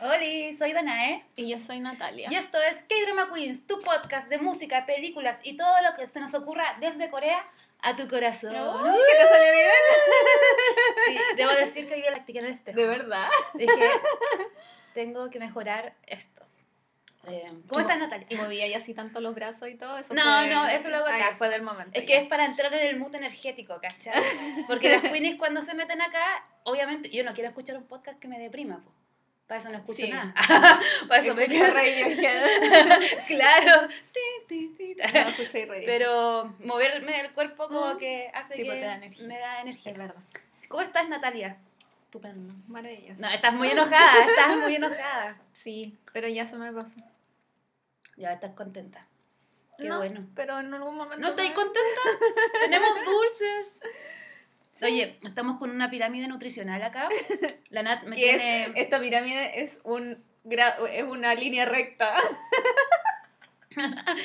Hola, soy Danae. Y yo soy Natalia. Y esto es K-Drama Queens, tu podcast de música, películas y todo lo que se nos ocurra desde Corea a tu corazón. Uy, ¿Qué te salió bien? Sí, debo decir que hoy día la en el espejo. ¿De verdad? Dije, tengo que mejorar esto. Eh, ¿Cómo estás, Natalia? Y movía ya así tanto los brazos y todo eso. No, fue- no, eso lo hago Ah, acá. fue del momento. Es ya. que es para entrar en el mood energético, ¿cachai? Porque las queenies cuando se meten acá, obviamente, yo no quiero escuchar un podcast que me deprima, po. Para eso no escucho Sí. nada. para eso me Radiohead. Claro. No, escuché Radiohead. Pero moverme el cuerpo como Mm. que hace Sí, que pues te da energía. me da energía. Es verdad. ¿Cómo estás, Natalia? Estupendo. Maravilloso. No, estás muy enojada, estás muy enojada. Sí, pero ya se me pasó. Ya estás contenta. Qué No, bueno. Pero en algún momento. ¿No me- contenta? Tenemos dulces. Oye, estamos con una pirámide nutricional acá. La Nat me ¿Qué tiene... es? Esta pirámide es un gra- es una línea recta.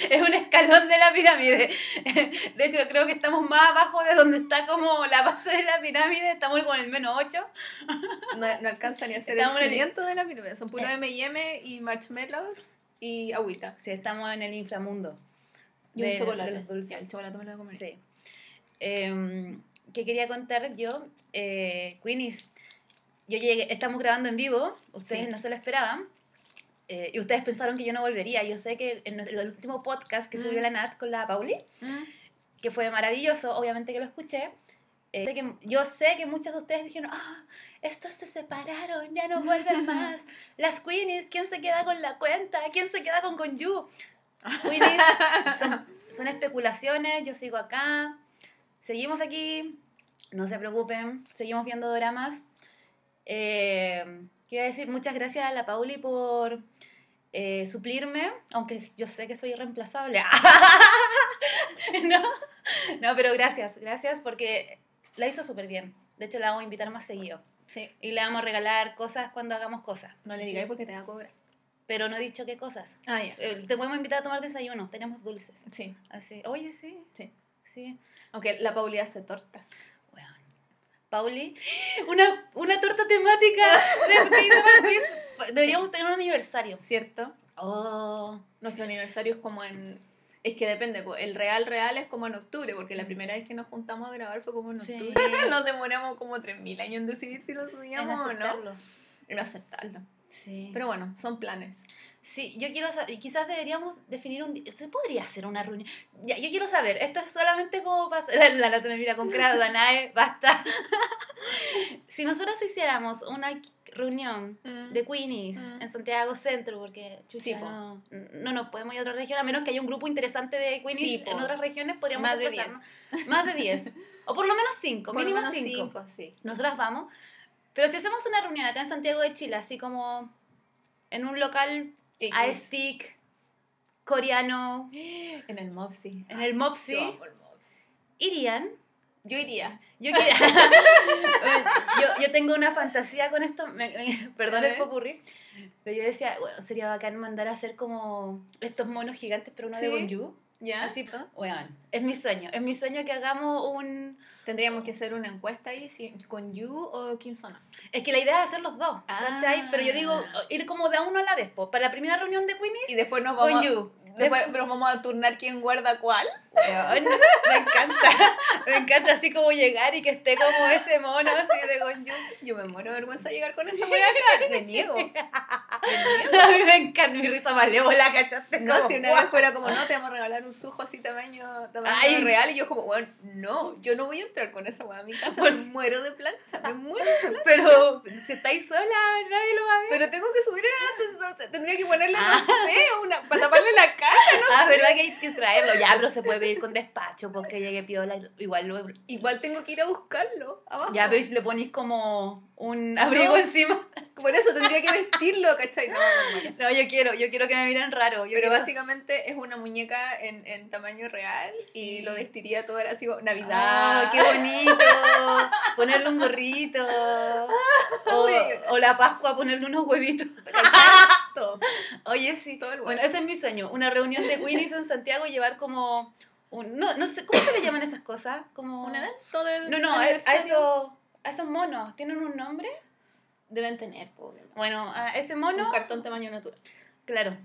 Es un escalón de la pirámide. De hecho, creo que estamos más abajo de donde está como la base de la pirámide. Estamos con el menos 8. No, no alcanza ni a ser Estamos en el el- cimiento de la pirámide. Son puro M&M y marshmallows y agüita. Sí, estamos en el inframundo. Y un de- chocolate. de los dulces. Ya, el chocolate me lo voy a comer. Sí. Em, ¿Qué quería contar yo? Eh, Queenies, yo llegué, estamos grabando en vivo, ustedes Sí. no se lo esperaban. eh, y ustedes pensaron que yo no volvería. Yo sé que en el último podcast que subió Mm. la Nat con la Pauli, Mm. que fue maravilloso, obviamente que lo escuché. eh, sé que, yo sé que muchas de ustedes dijeron, ah, estos se separaron, ya no vuelven más. Las Queenies, ¿quién se queda con la cuenta? ¿Quién se queda con Gonju? Queenies, son, son especulaciones, yo sigo acá, seguimos aquí, no se preocupen, seguimos viendo dramas. Eh, quiero decir muchas gracias a la Pauli por eh, suplirme, aunque yo sé que soy irreemplazable. no, no, pero gracias, gracias porque la hizo súper bien. De hecho, la vamos a invitar más seguido. Sí. Y le vamos a regalar cosas cuando hagamos cosas. No le Sí. digáis porque te va a cobrar. Pero no he dicho qué cosas. Ah, ya. Eh, te podemos invitar a tomar desayuno, tenemos dulces. Sí, Así, oye, sí. sí. Sí. Aunque la Pauli hace tortas. Weón. Pauli, una, una torta temática de. Deberíamos tener un aniversario. ¿Cierto? Oh. Nuestro aniversario es como en... Es que depende, el real real es como en octubre, porque la primera vez que nos juntamos a grabar fue como en Sí. octubre. Nos demoramos como 3.000 años en decidir si lo subíamos o no. En aceptarlo. Sí. Pero bueno, son planes. Sí, yo quiero saber, quizás deberíamos definir un ¿se podría hacer una reunión? Ya, yo quiero saber, esto es solamente como para la, la Nata me mira con cara, Danae, basta. si nosotros hiciéramos una reunión de Queenies Mm. en Santiago Centro, porque chucha, Sí, no, no nos podemos ir a otra región, a menos que haya un grupo interesante de Queenies Sí, en otras regiones, podríamos Más de desplazarnos. Más de 10. O por lo menos 5, Por lo mínimo menos 5. cinco, sí. Nosotras vamos. Pero si hacemos una reunión acá en Santiago de Chile, así como en un local a X. stick coreano, En el Mopsy. en el Mopsy, irían. Yo iría. Yo, quiero- yo, yo tengo una fantasía con esto, me- me- perdón el popurrí, pero yo decía, bueno, sería bacán mandar a hacer como estos monos gigantes, pero uno de Sí. ¿Ya? Así, bueno, es mi sueño, es mi sueño que hagamos un... Tendríamos que hacer una encuesta ahí si, con Yu o Kim Sona. Es que la idea es hacer los dos, ¿cachai? Ah. Pero yo digo, ir como de a uno a la vez, po. para la primera reunión de Queenies, Y después nos con vamos, You. Después nos vamos a turnar quién guarda cuál. Me encanta, me encanta así como llegar y que esté como ese mono así de Gonju. Yo me muero de vergüenza llegar con esa wea acá. Me niego. Me niego. A mí me encanta mi risa malévola, ¿cachaste? No, Como, si una ¡guau! vez fuera como, no, te vamos a regalar un sujo así tamaño, tamaño Ay. real. Y yo como, bueno, no, yo no voy a entrar con esa wea a mi casa. Me muero de plancha, me muero. Pero si estáis sola, nadie lo va a ver. Pero tengo que subir en el ascensor. o sea, tendría que ponerle, Ah. no sé, una, para taparle la cara. Ah, verdad que hay que traerlo. Ya, pero se puede pedir con despacho porque llegue piola. Igual lo. Igual tengo que ir a buscarlo abajo. Ya, pero ¿y si le ponéis como un abrigo No. encima. Por eso tendría que vestirlo, ¿cachai? No. No, yo quiero, yo quiero que me miren raro. Yo Pero quiero- básicamente es una muñeca en, en tamaño real Sí. y lo vestiría todo así como Navidad. Ah, qué bonito. Ponerle un gorrito. O, o la Pascua, ponerle unos huevitos. Todo. Oye, sí. Todo el Bueno, ese es mi sueño. Una reunión de Queenies en Santiago y llevar como. Un, no, no sé, ¿cómo se le llaman esas cosas? Como... ¿Un evento de No, no, a, a esos, a esos monos. ¿Tienen un nombre? Deben tener, pobre. Bueno, a ese mono, Un cartón tamaño natural. claro.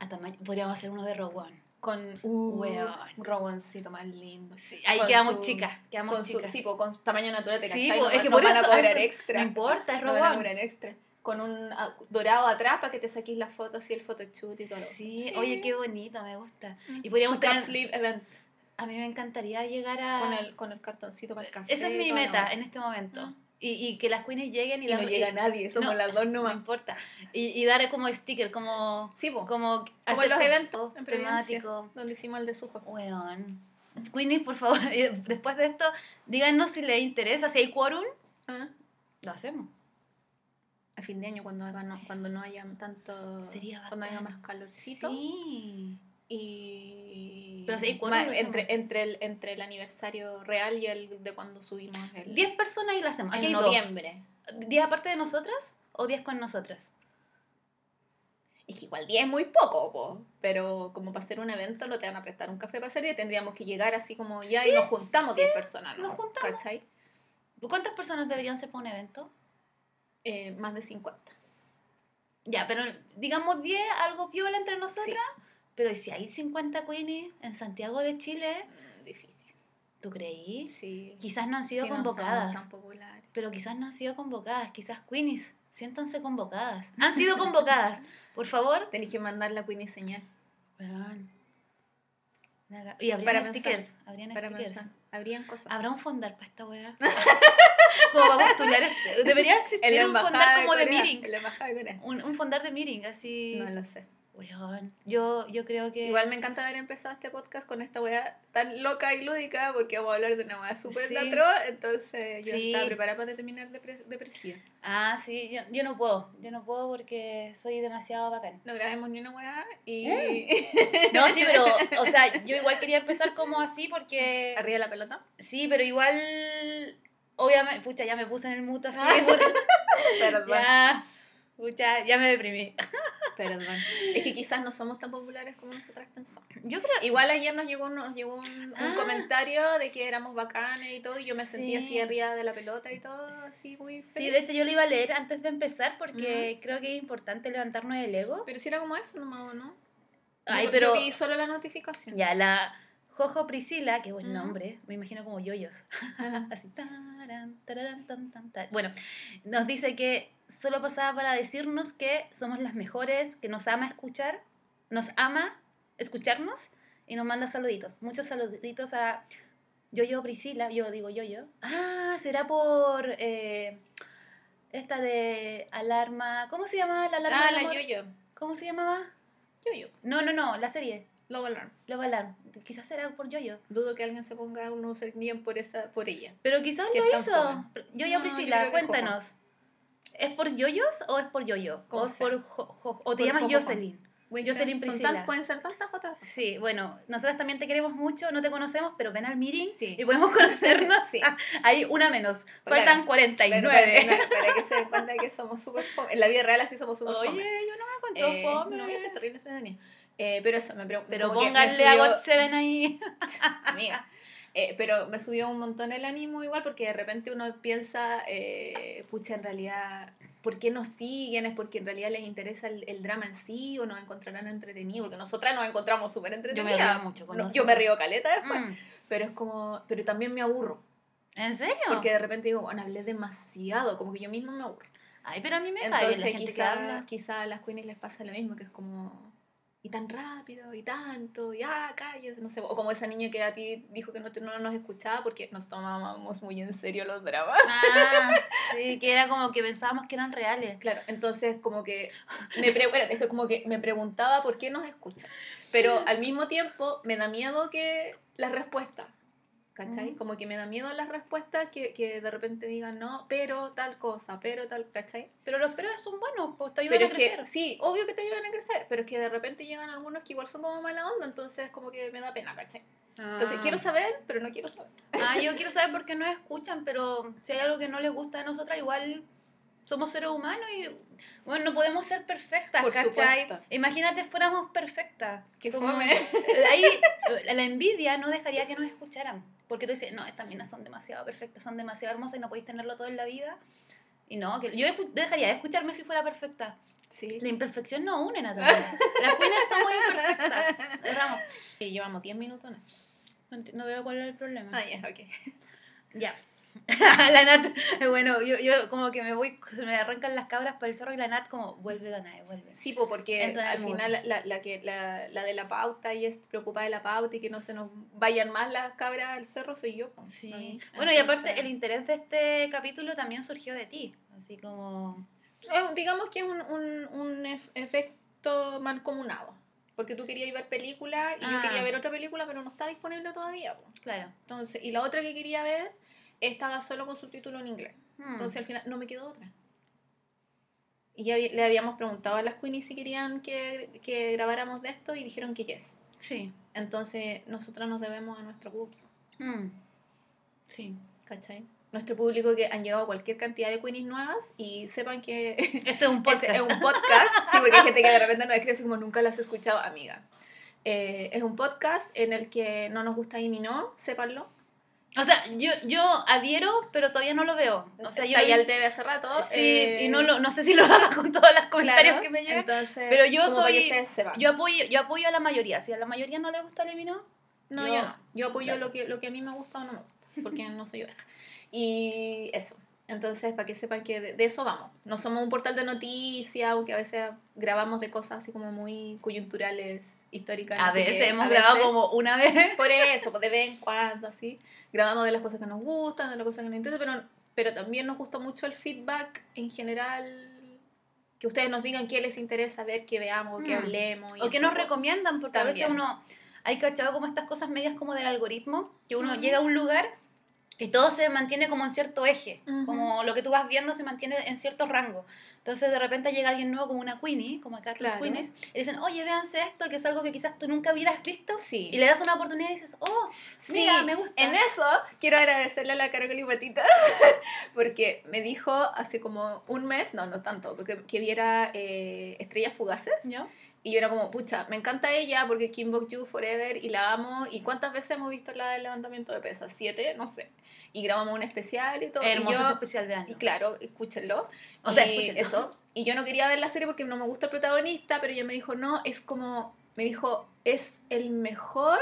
A tamaño, podríamos hacer uno de Rogue One. Con Weón. un roboncito más lindo. Sí, ahí Con quedamos su- chicas, quedamos Con su, chicas. sí, po, con tamaño natural, te Sí, po, No- es que no por van a eso- cobrar eso- extra. No importa, es No Rogue van a cobrar extra. Con un dorado atrás para que te saquís la foto así, el photoshoot y todo. otro. Sí, oye, qué bonito, me gusta. Mm. Y podríamos tener- sleeve event. A mí me encantaría llegar a... Con el, con el cartoncito para el café. Esa es mi meta onda. en este momento. Mm. Y, y que las queenies lleguen y, Y las- no llega y- nadie, somos no, las dos No nomás. importa. Y, y dar como sticker, como... Sí, po. Como, Como hacer en los eventos en Providencia, temático. donde hicimos el de Sujo. Weón. Queenies, por favor, y después de esto, díganos si les interesa, si hay quórum, Ah. lo hacemos. A fin de año, cuando, haga no, cuando no haya tanto. Sería Cuando haya más calorcito. Sí. Y. Pero sí, lo entre, entre, el, entre el aniversario real y el de cuando subimos el. 10 personas y lo hacemos. En noviembre. dos. ¿10 aparte de nosotras o 10 con nosotras? Es que igual 10 es muy poco, po. pero como para hacer un evento no te van a prestar un café para hacer 10, tendríamos que llegar así como ya y nos juntamos 10 personas, ¿no? nos juntamos. ¿Cachai? ¿Cuántas personas deberían ser para un evento? Eh, más de 50. Ya, pero digamos 10, algo piola entre nosotras. Sí. Pero ¿y si hay 50 queenies en Santiago de Chile, Mm, difícil. ¿tú creí? Sí. Quizás no han sido Sí, no convocadas. tan populares. pero quizás no han sido convocadas. Quizás queenies, siéntanse convocadas. Han sido convocadas. Por favor. Tenéis que mandar la Queenie señal Weón. Y habrían Para pensar, stickers. Habrían para stickers. pensar. Habrían cosas. ¿Habrá un fondar para esta weá? como para postular. este- Debería existir un fondar como de, meeting. En la embajada de Corea. Un, un fondar de meeting, así. No lo sé. Weón. Yo, yo creo que. Igual me encanta haber empezado este podcast con esta weá tan loca y lúdica porque vamos a hablar de una weá súper Sí. entonces yo Sí. estaba preparada para terminar depre- depresiva. Ah, sí, yo, yo no puedo. Yo no puedo porque soy demasiado bacán. No grabemos ni una weá y No, sí, pero, o sea, yo igual quería empezar como así porque. arriba de la pelota. Sí, pero igual. Obviamente, pucha, ya me puse en el mute así. Ah. Perdón. ya. Pucha, ya me deprimí. Perdón. Es que quizás no somos tan populares como nosotras pensamos. Yo creo. Igual ayer nos llegó, un- nos llegó un, un Ah. comentario de que éramos bacanes y todo, y yo me sentía así Sí. arriba de la pelota y todo, así muy Sí, feliz. de hecho yo lo iba a leer antes de empezar porque creo que es importante levantarnos el ego. Pero si era como eso nomás, ¿o ¿no? Ay, Yo- pero. Yo vi solo la notificación. Ya, la Jojo Priscila, qué buen nombre, me imagino como yoyos. Así, tan, tan, tan. Bueno, nos dice que solo pasaba para decirnos que somos las mejores, que nos ama escuchar, nos ama escucharnos y nos manda saluditos. Muchos saluditos a Yoyo Priscila, yo digo Yoyo. Ah, será por eh, esta de alarma. ¿Cómo se llamaba la alarma? Ah, la yo-yo. ¿Cómo se llamaba? Yo-yo. No, no, no, la serie. Love Alarm. Love Alarm. Quizás será por Yoyo. Dudo que alguien se ponga un username por, esa, por ella. Pero quizás lo hizo. Yoyo No, yo Priscila, es cuéntanos. ¿Es por yoyos o es por yoyo? Como ¿O, es por o te Por llamas. Jocelyn? Jocelyn Priscila. tan- pueden ser tantas otras. Sí, bueno, nosotras también te queremos mucho, no te conocemos, pero ven al meeting Sí. y podemos conocernos. Sí. Hay una menos. Claro. Faltan 49. Claro, para, para que se den cuenta que somos súper. En la vida real así somos súper Oye, fome. yo no me cuento Eh, fome. No, yo soy terrible entretenida. Eh, pero eso, me pregunto. Pero pónganle a God Seven ahí. Amiga. Eh, pero me subió un montón el ánimo igual porque de repente uno piensa, eh, pucha, en realidad, ¿por qué nos siguen? ¿Es porque en realidad les interesa el, el drama en sí o nos encontrarán entretenidos? Porque nosotras nos encontramos súper entretenidas. río mucho con No. Yo me río caleta después. Mm. Pero es como, pero también me aburro. ¿En serio? Porque de repente digo, bueno, hablé demasiado, como que yo misma me aburro. Ay, pero a mí me cae bien la Entonces gente que quizá, habla. quizá a las queenies les pasa lo mismo, que es como, y tan rápido, y tanto, y ah, cállate, no sé. O como esa niña que a ti dijo que no, te- no nos escuchaba porque nos tomábamos muy en serio los dramas. Ah, sí, que era como que pensábamos que eran reales. Claro, entonces como que me, pre- espérate, es que como que me preguntaba por qué nos escuchan. Pero al mismo tiempo me da miedo que las respuestas, ¿cachai? Mm. Como que me da miedo las respuestas que, que de repente digan, no, pero tal cosa, pero tal, ¿cachai? Pero los peros son buenos, pues te ayudan Pero a es que, crecer. sí, obvio que te ayudan a crecer, pero es que de repente llegan algunos que igual son como mala onda, entonces como que me da pena, ¿cachai? Entonces Ah. quiero saber, pero no quiero saber. Ah, yo quiero saber por qué no escuchan, pero si hay algo que no les gusta a nosotras, igual somos seres humanos y bueno, no podemos ser perfectas, Por ¿cachai? supuesto. Imagínate fuéramos perfectas. Como- fome. Ahí la envidia no dejaría que nos escucharan. Porque tú dices, no, estas minas son demasiado perfectas, son demasiado hermosas y no podéis tenerlo todo en la vida. Y no, que yo dejaría de escucharme si fuera perfecta. Sí. La imperfección no une, Natalia. Las queens somos imperfectas. Erramos. Y llevamos 10 minutos. ¿no? No, veo cuál es el problema. Ah, ya, ok. Ya. la Nat, bueno, yo, yo como que me voy, se me arrancan las cabras para el cerro y la Nat como, vuelve Danae, vuelve. Sí, po, porque al final la, la, que, la, la de la pauta y es preocupada de la pauta y que no se nos vayan más las cabras al cerro soy yo. Sí. ¿no? Bueno, y aparte Entonces, el interés de este capítulo también surgió de ti, así como... eh, digamos que es un, un, un ef- efecto mancomunado. Porque tú querías ver película y yo Ah. quería ver otra película, pero no está disponible todavía. po. Claro. Entonces, y la otra que quería ver estaba solo con subtítulo en inglés. Hmm. Entonces al final no me quedó otra. Y ya le habíamos preguntado a las Queenies si querían que, que grabáramos de esto y dijeron que yes. sí. Entonces nosotras nos debemos a nuestro público, Hmm. Sí. ¿cachai? Nuestro público que han llegado cualquier cantidad de Queenies nuevas y sepan que Este es un podcast. este es un podcast. Sí, porque hay gente que de repente nos escribe así como nunca las he escuchado, amiga. Eh, es un podcast en el que no nos gusta Amy no, sépanlo. O sea, yo, yo adhiero, pero todavía no lo veo. O sea, yo... Está ya el TV hace rato. Sí, eh, y no, lo, no sé si lo haga con todos los comentarios claro, que me llegan. Entonces, Pero yo soy-. Yo apoyo, yo apoyo a la mayoría. Si a la mayoría no le gusta el Emino, No, Yo- yo, no. Yo apoyo Dale. lo que, lo que a mí me gusta o no me gusta, porque no soy oveja. Y eso. Entonces, para que sepan que de, de eso vamos. No somos un portal de noticias, aunque a veces grabamos de cosas así como muy coyunturales, históricas. a no veces qué, hemos a grabado veces. como una vez. Por eso, pues de vez en cuando, así. Grabamos de las cosas que nos gustan, de las cosas que nos interesan, pero, pero también nos gusta mucho el feedback en general. Que ustedes nos digan qué les interesa ver, que veamos, que Mm. hablemos. y O que nos pues. recomiendan, porque a veces También. uno, hay cachado como estas cosas medias como del algoritmo, que uno Ujú. llega a un lugar y todo se mantiene como en cierto eje, como lo que tú vas viendo se mantiene en cierto rango. Entonces de repente llega alguien nuevo como una Queenie, como acá Claro. Queenies, y dicen, oye, véanse esto, que es algo que quizás tú nunca hubieras visto, Sí. y le das una oportunidad y dices, oh, Sí, mira, me gusta. En eso quiero agradecerle a la Carol Patita porque me dijo hace como un mes, no, no tanto, porque que viera eh, Estrellas Fugaces ¿Yo? Y yo era como, pucha, me encanta ella porque Kim Bok Ju Forever y la amo y cuántas veces hemos visto la del levantamiento de pesas, siete, no sé, y grabamos un especial y todo Hermoso y yo, especial, vean. y claro, escúchenlo. O sea, y escúchenlo. eso. Y yo no quería ver la serie porque no me gusta el protagonista, pero ella me dijo, no, es como, me dijo, es el mejor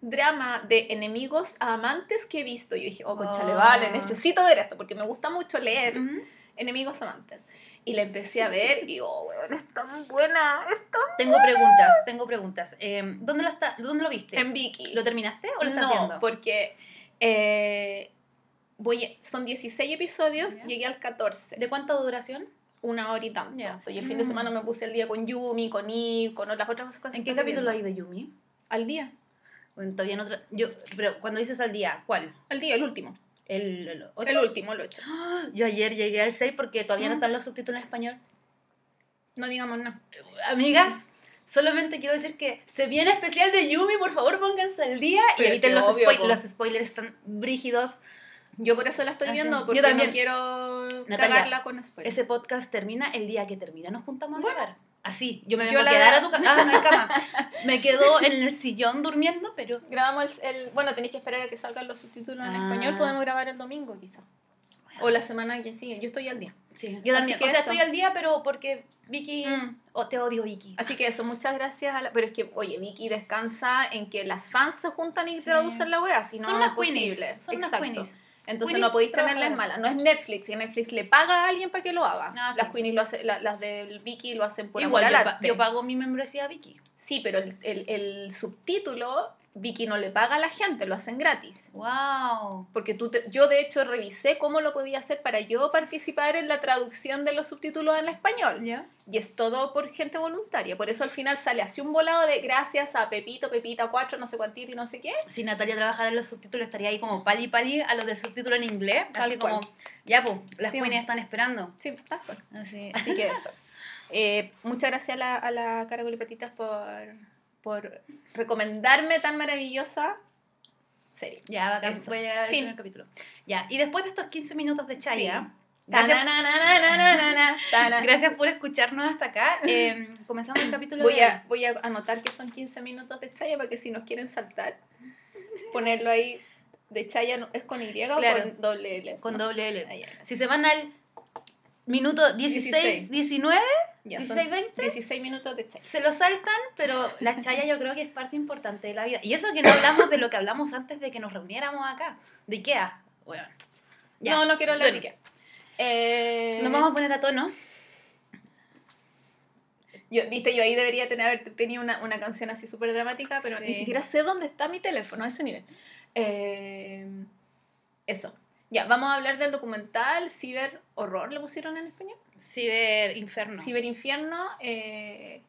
drama de enemigos a amantes que he visto. Y yo dije, oh, conchale, Oh. vale, necesito ver esto porque me gusta mucho leer Ujú. Enemigos amantes. Y la empecé a ver y, oh, weón, es tan buena. Es tan... Tengo preguntas, tengo preguntas. Eh, ¿dónde, la está, ¿Dónde lo viste? En Vicky. ¿Lo terminaste o lo estás no, viendo? porque eh, voy a- son 16 episodios, Ya. llegué al 14. ¿De cuánta duración? una hora y tanto. Ya. Y el fin de Mm. semana me puse el día con Yumi, con Eve, con las otras cosas. ¿En qué capítulo hay de Yumi? Al día. Bueno, todavía no yo, pero cuando dices al día, ¿cuál? Al día, el último. ¿El, el? El último, el 8. ¡Ah! Yo ayer llegué al 6 porque todavía no Mm. están los subtítulos en español. No digamos nada. Amigas, solamente quiero decir que se viene especial de Yumi, por favor pónganse al día y Pero eviten que los, obvio, spoil- los spoilers tan brígidos. Yo por eso la estoy Ah, viendo, Yo porque también. no quiero Natalia, cagarla con spoilers. Ese podcast termina el día que termina, nos juntamos a Bueno. grabar. Así, yo me Yo vengo a la quedar a tu. Ah, no hay cama. Me quedo en el sillón durmiendo, pero Grabamos el, el- Bueno, tenéis que esperar a que salgan los subtítulos en Ah. español. Podemos grabar el domingo, quizá. O la semana que sigue. Yo estoy al día. sí, yo también. O sea, eso. estoy al día, pero porque Vicky. Mm. O te odio, Vicky. Así que eso, muchas gracias a la... Pero es que, oye, Vicky descansa en que las fans se juntan y Sí. traducen la wea, si no Son unas es queenies. Son unas Exacto. queenies. Entonces Queenies no podéis tenerla en trabajadoras. mala. No es Netflix, que Netflix le paga a alguien para que lo haga. No, las sí. Queenies lo hace, la- las de Vicky lo hacen por Igual, amor yo, al pa- arte. yo pago mi membresía a Vicky. Sí, pero el, el, el subtítulo, Vicky no le paga a la gente, lo hacen gratis. ¡Wow! Porque tú te- yo de hecho revisé cómo lo podía hacer para yo participar en la traducción de los subtítulos en español. ¿Ya? Y es todo por gente voluntaria. Por eso al final sale así un volado de gracias a Pepito, Pepita 4, no sé cuántito y no sé qué. Si Natalia trabajara en los subtítulos, estaría ahí como pali pali a los del subtítulo en inglés. Tal así cual. como, ya, pues, las Sí, bueno. están esperando. Sí, tal cual. Así. Así que eso. Eh, muchas gracias a la, a la Patitas por, por recomendarme tan maravillosa serie. Ya, bacán. Eso. Voy a llegar al primer capítulo. Ya, y después de estos 15 minutos de Chaya, Sí. gracias, por escucharnos hasta acá. Eh, comenzamos el capítulo Voy de a, voy a anotar que son 15 minutos de chaya para que si nos quieren saltar, ponerlo ahí de chaya, ¿es con Y o Claro. con doble L? con No doble L. Si se van al minuto 16, 19, Ya, 16, son 20. 16 minutos de chat. Se lo saltan, pero la chaya yo creo que es parte importante de la vida. Y eso que no hablamos de lo que hablamos antes de que nos reuniéramos acá, de Ikea. Bueno, ya. No, no quiero hablar Bueno, de qué. Eh, Nos vamos a poner a tono. Yo, viste, yo ahí debería tener haber tenido una, una canción así súper dramática, pero ni siquiera sé dónde está mi teléfono a ese nivel. Eh, eso. Ya, vamos a hablar del documental Ciber Horror, ¿le pusieron en español? Ciber Inferno. Ciberinfierno, eh,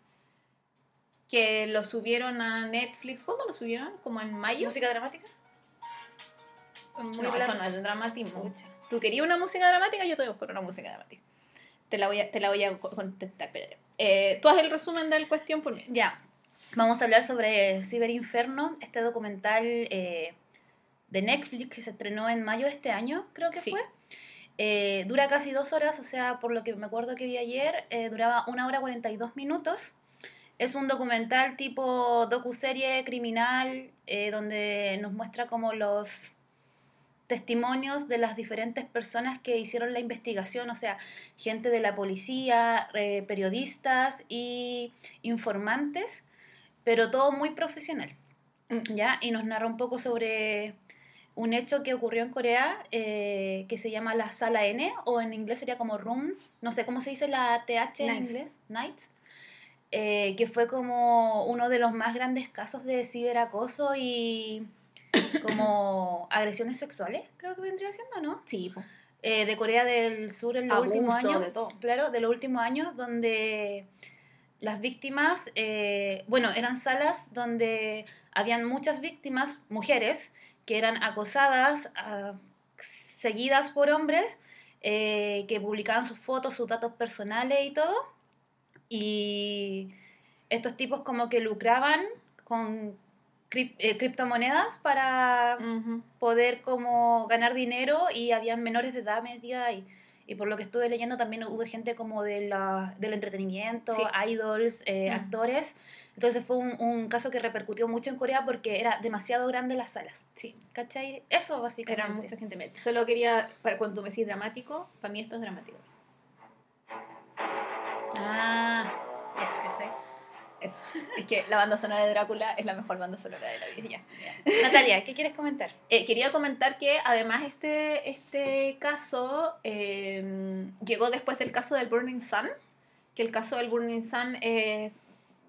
que lo subieron a Netflix. ¿Cuándo lo subieron? ¿Como en mayo? ¿Música dramática? Muy no, eso no es dramatismo. Pucha. ¿Tú querías una música dramática? Yo te voy a buscar una música dramática. Te la voy a, te la voy a co- contestar, espérate. Eh, tú haz el resumen del cuestión por mí. Ya, vamos a hablar sobre Ciberinferno, este documental eh, de Netflix que se estrenó en mayo de este año, creo que Sí. fue. Eh, dura casi dos horas, o sea, por lo que me acuerdo que vi ayer, eh, duraba una hora 42 minutos. Es un documental tipo docuserie criminal eh, donde nos muestra como los testimonios de las diferentes personas que hicieron la investigación, o sea, gente de la policía, eh, periodistas y informantes, pero todo muy profesional, ¿ya? Y nos narra un poco sobre un hecho que ocurrió en Corea eh, que se llama la Sala N, o en inglés sería como Room, no sé cómo se dice la TH en Nights. inglés, Nights, eh, que fue como uno de los más grandes casos de ciberacoso y como agresiones sexuales, creo que vendría siendo, ¿no? Sí. Eh, de Corea del Sur en los últimos Abuso años. de todo. Claro, de los últimos años, donde las víctimas, eh, bueno, eran salas donde habían muchas víctimas, mujeres, que eran acosadas, ah, seguidas por hombres, eh, que publicaban sus fotos, sus datos personales y todo. Y estos tipos como que lucraban con eh, criptomonedas para poder como ganar dinero y habían menores de edad metida ahí. Y por lo que estuve leyendo también hubo gente como de la, del entretenimiento, Sí. idols, eh, Mm. actores. Entonces fue un, un caso que repercutió mucho en Corea porque era demasiado grande las salas. Sí, ¿Cachai? Eso básicamente. era mucha gente metida. Solo quería, para cuando me decís dramático, para mí esto es dramático. Ah, ¿Cachai? Eso. Es que la banda sonora de Drácula es la mejor banda sonora de la vida. ya. Natalia, ¿qué quieres comentar? Eh, quería comentar que además este, este caso eh, llegó después del caso del Burning Sun, que el caso del Burning Sun es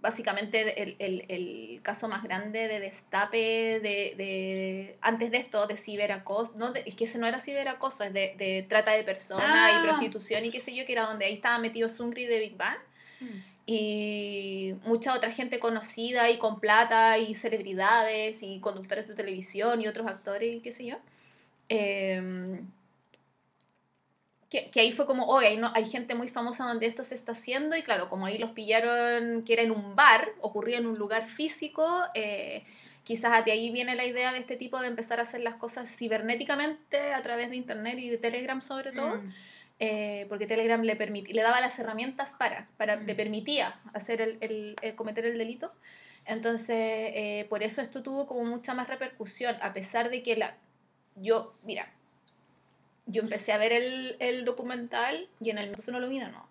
básicamente el, el- el caso más grande de destape de, de- antes de esto de ciberacoso, no de- es que ese no era ciberacoso, es de, de trata de personas Ah. y prostitución y qué sé yo, que era donde ahí estaba metido Sungri de Big Bang y mucha otra gente conocida y con plata y celebridades y conductores de televisión y otros actores y qué sé yo. Em, que, que ahí fue como, oye, hay, no, hay gente muy famosa donde esto se está haciendo y claro, como ahí los pillaron que era en un bar, ocurría en un lugar físico, eh, quizás de ahí viene la idea de este tipo de empezar a hacer las cosas cibernéticamente a través de internet y de Telegram sobre todo Mm. eh, porque Telegram le, le daba las herramientas para, para Mm. le permitía hacer el, el- el cometer el delito. Entonces, eh, por eso esto tuvo como mucha más repercusión, a pesar de que la... Yo, mira, yo empecé a ver el, el documental y en el entonces no lo vi, no.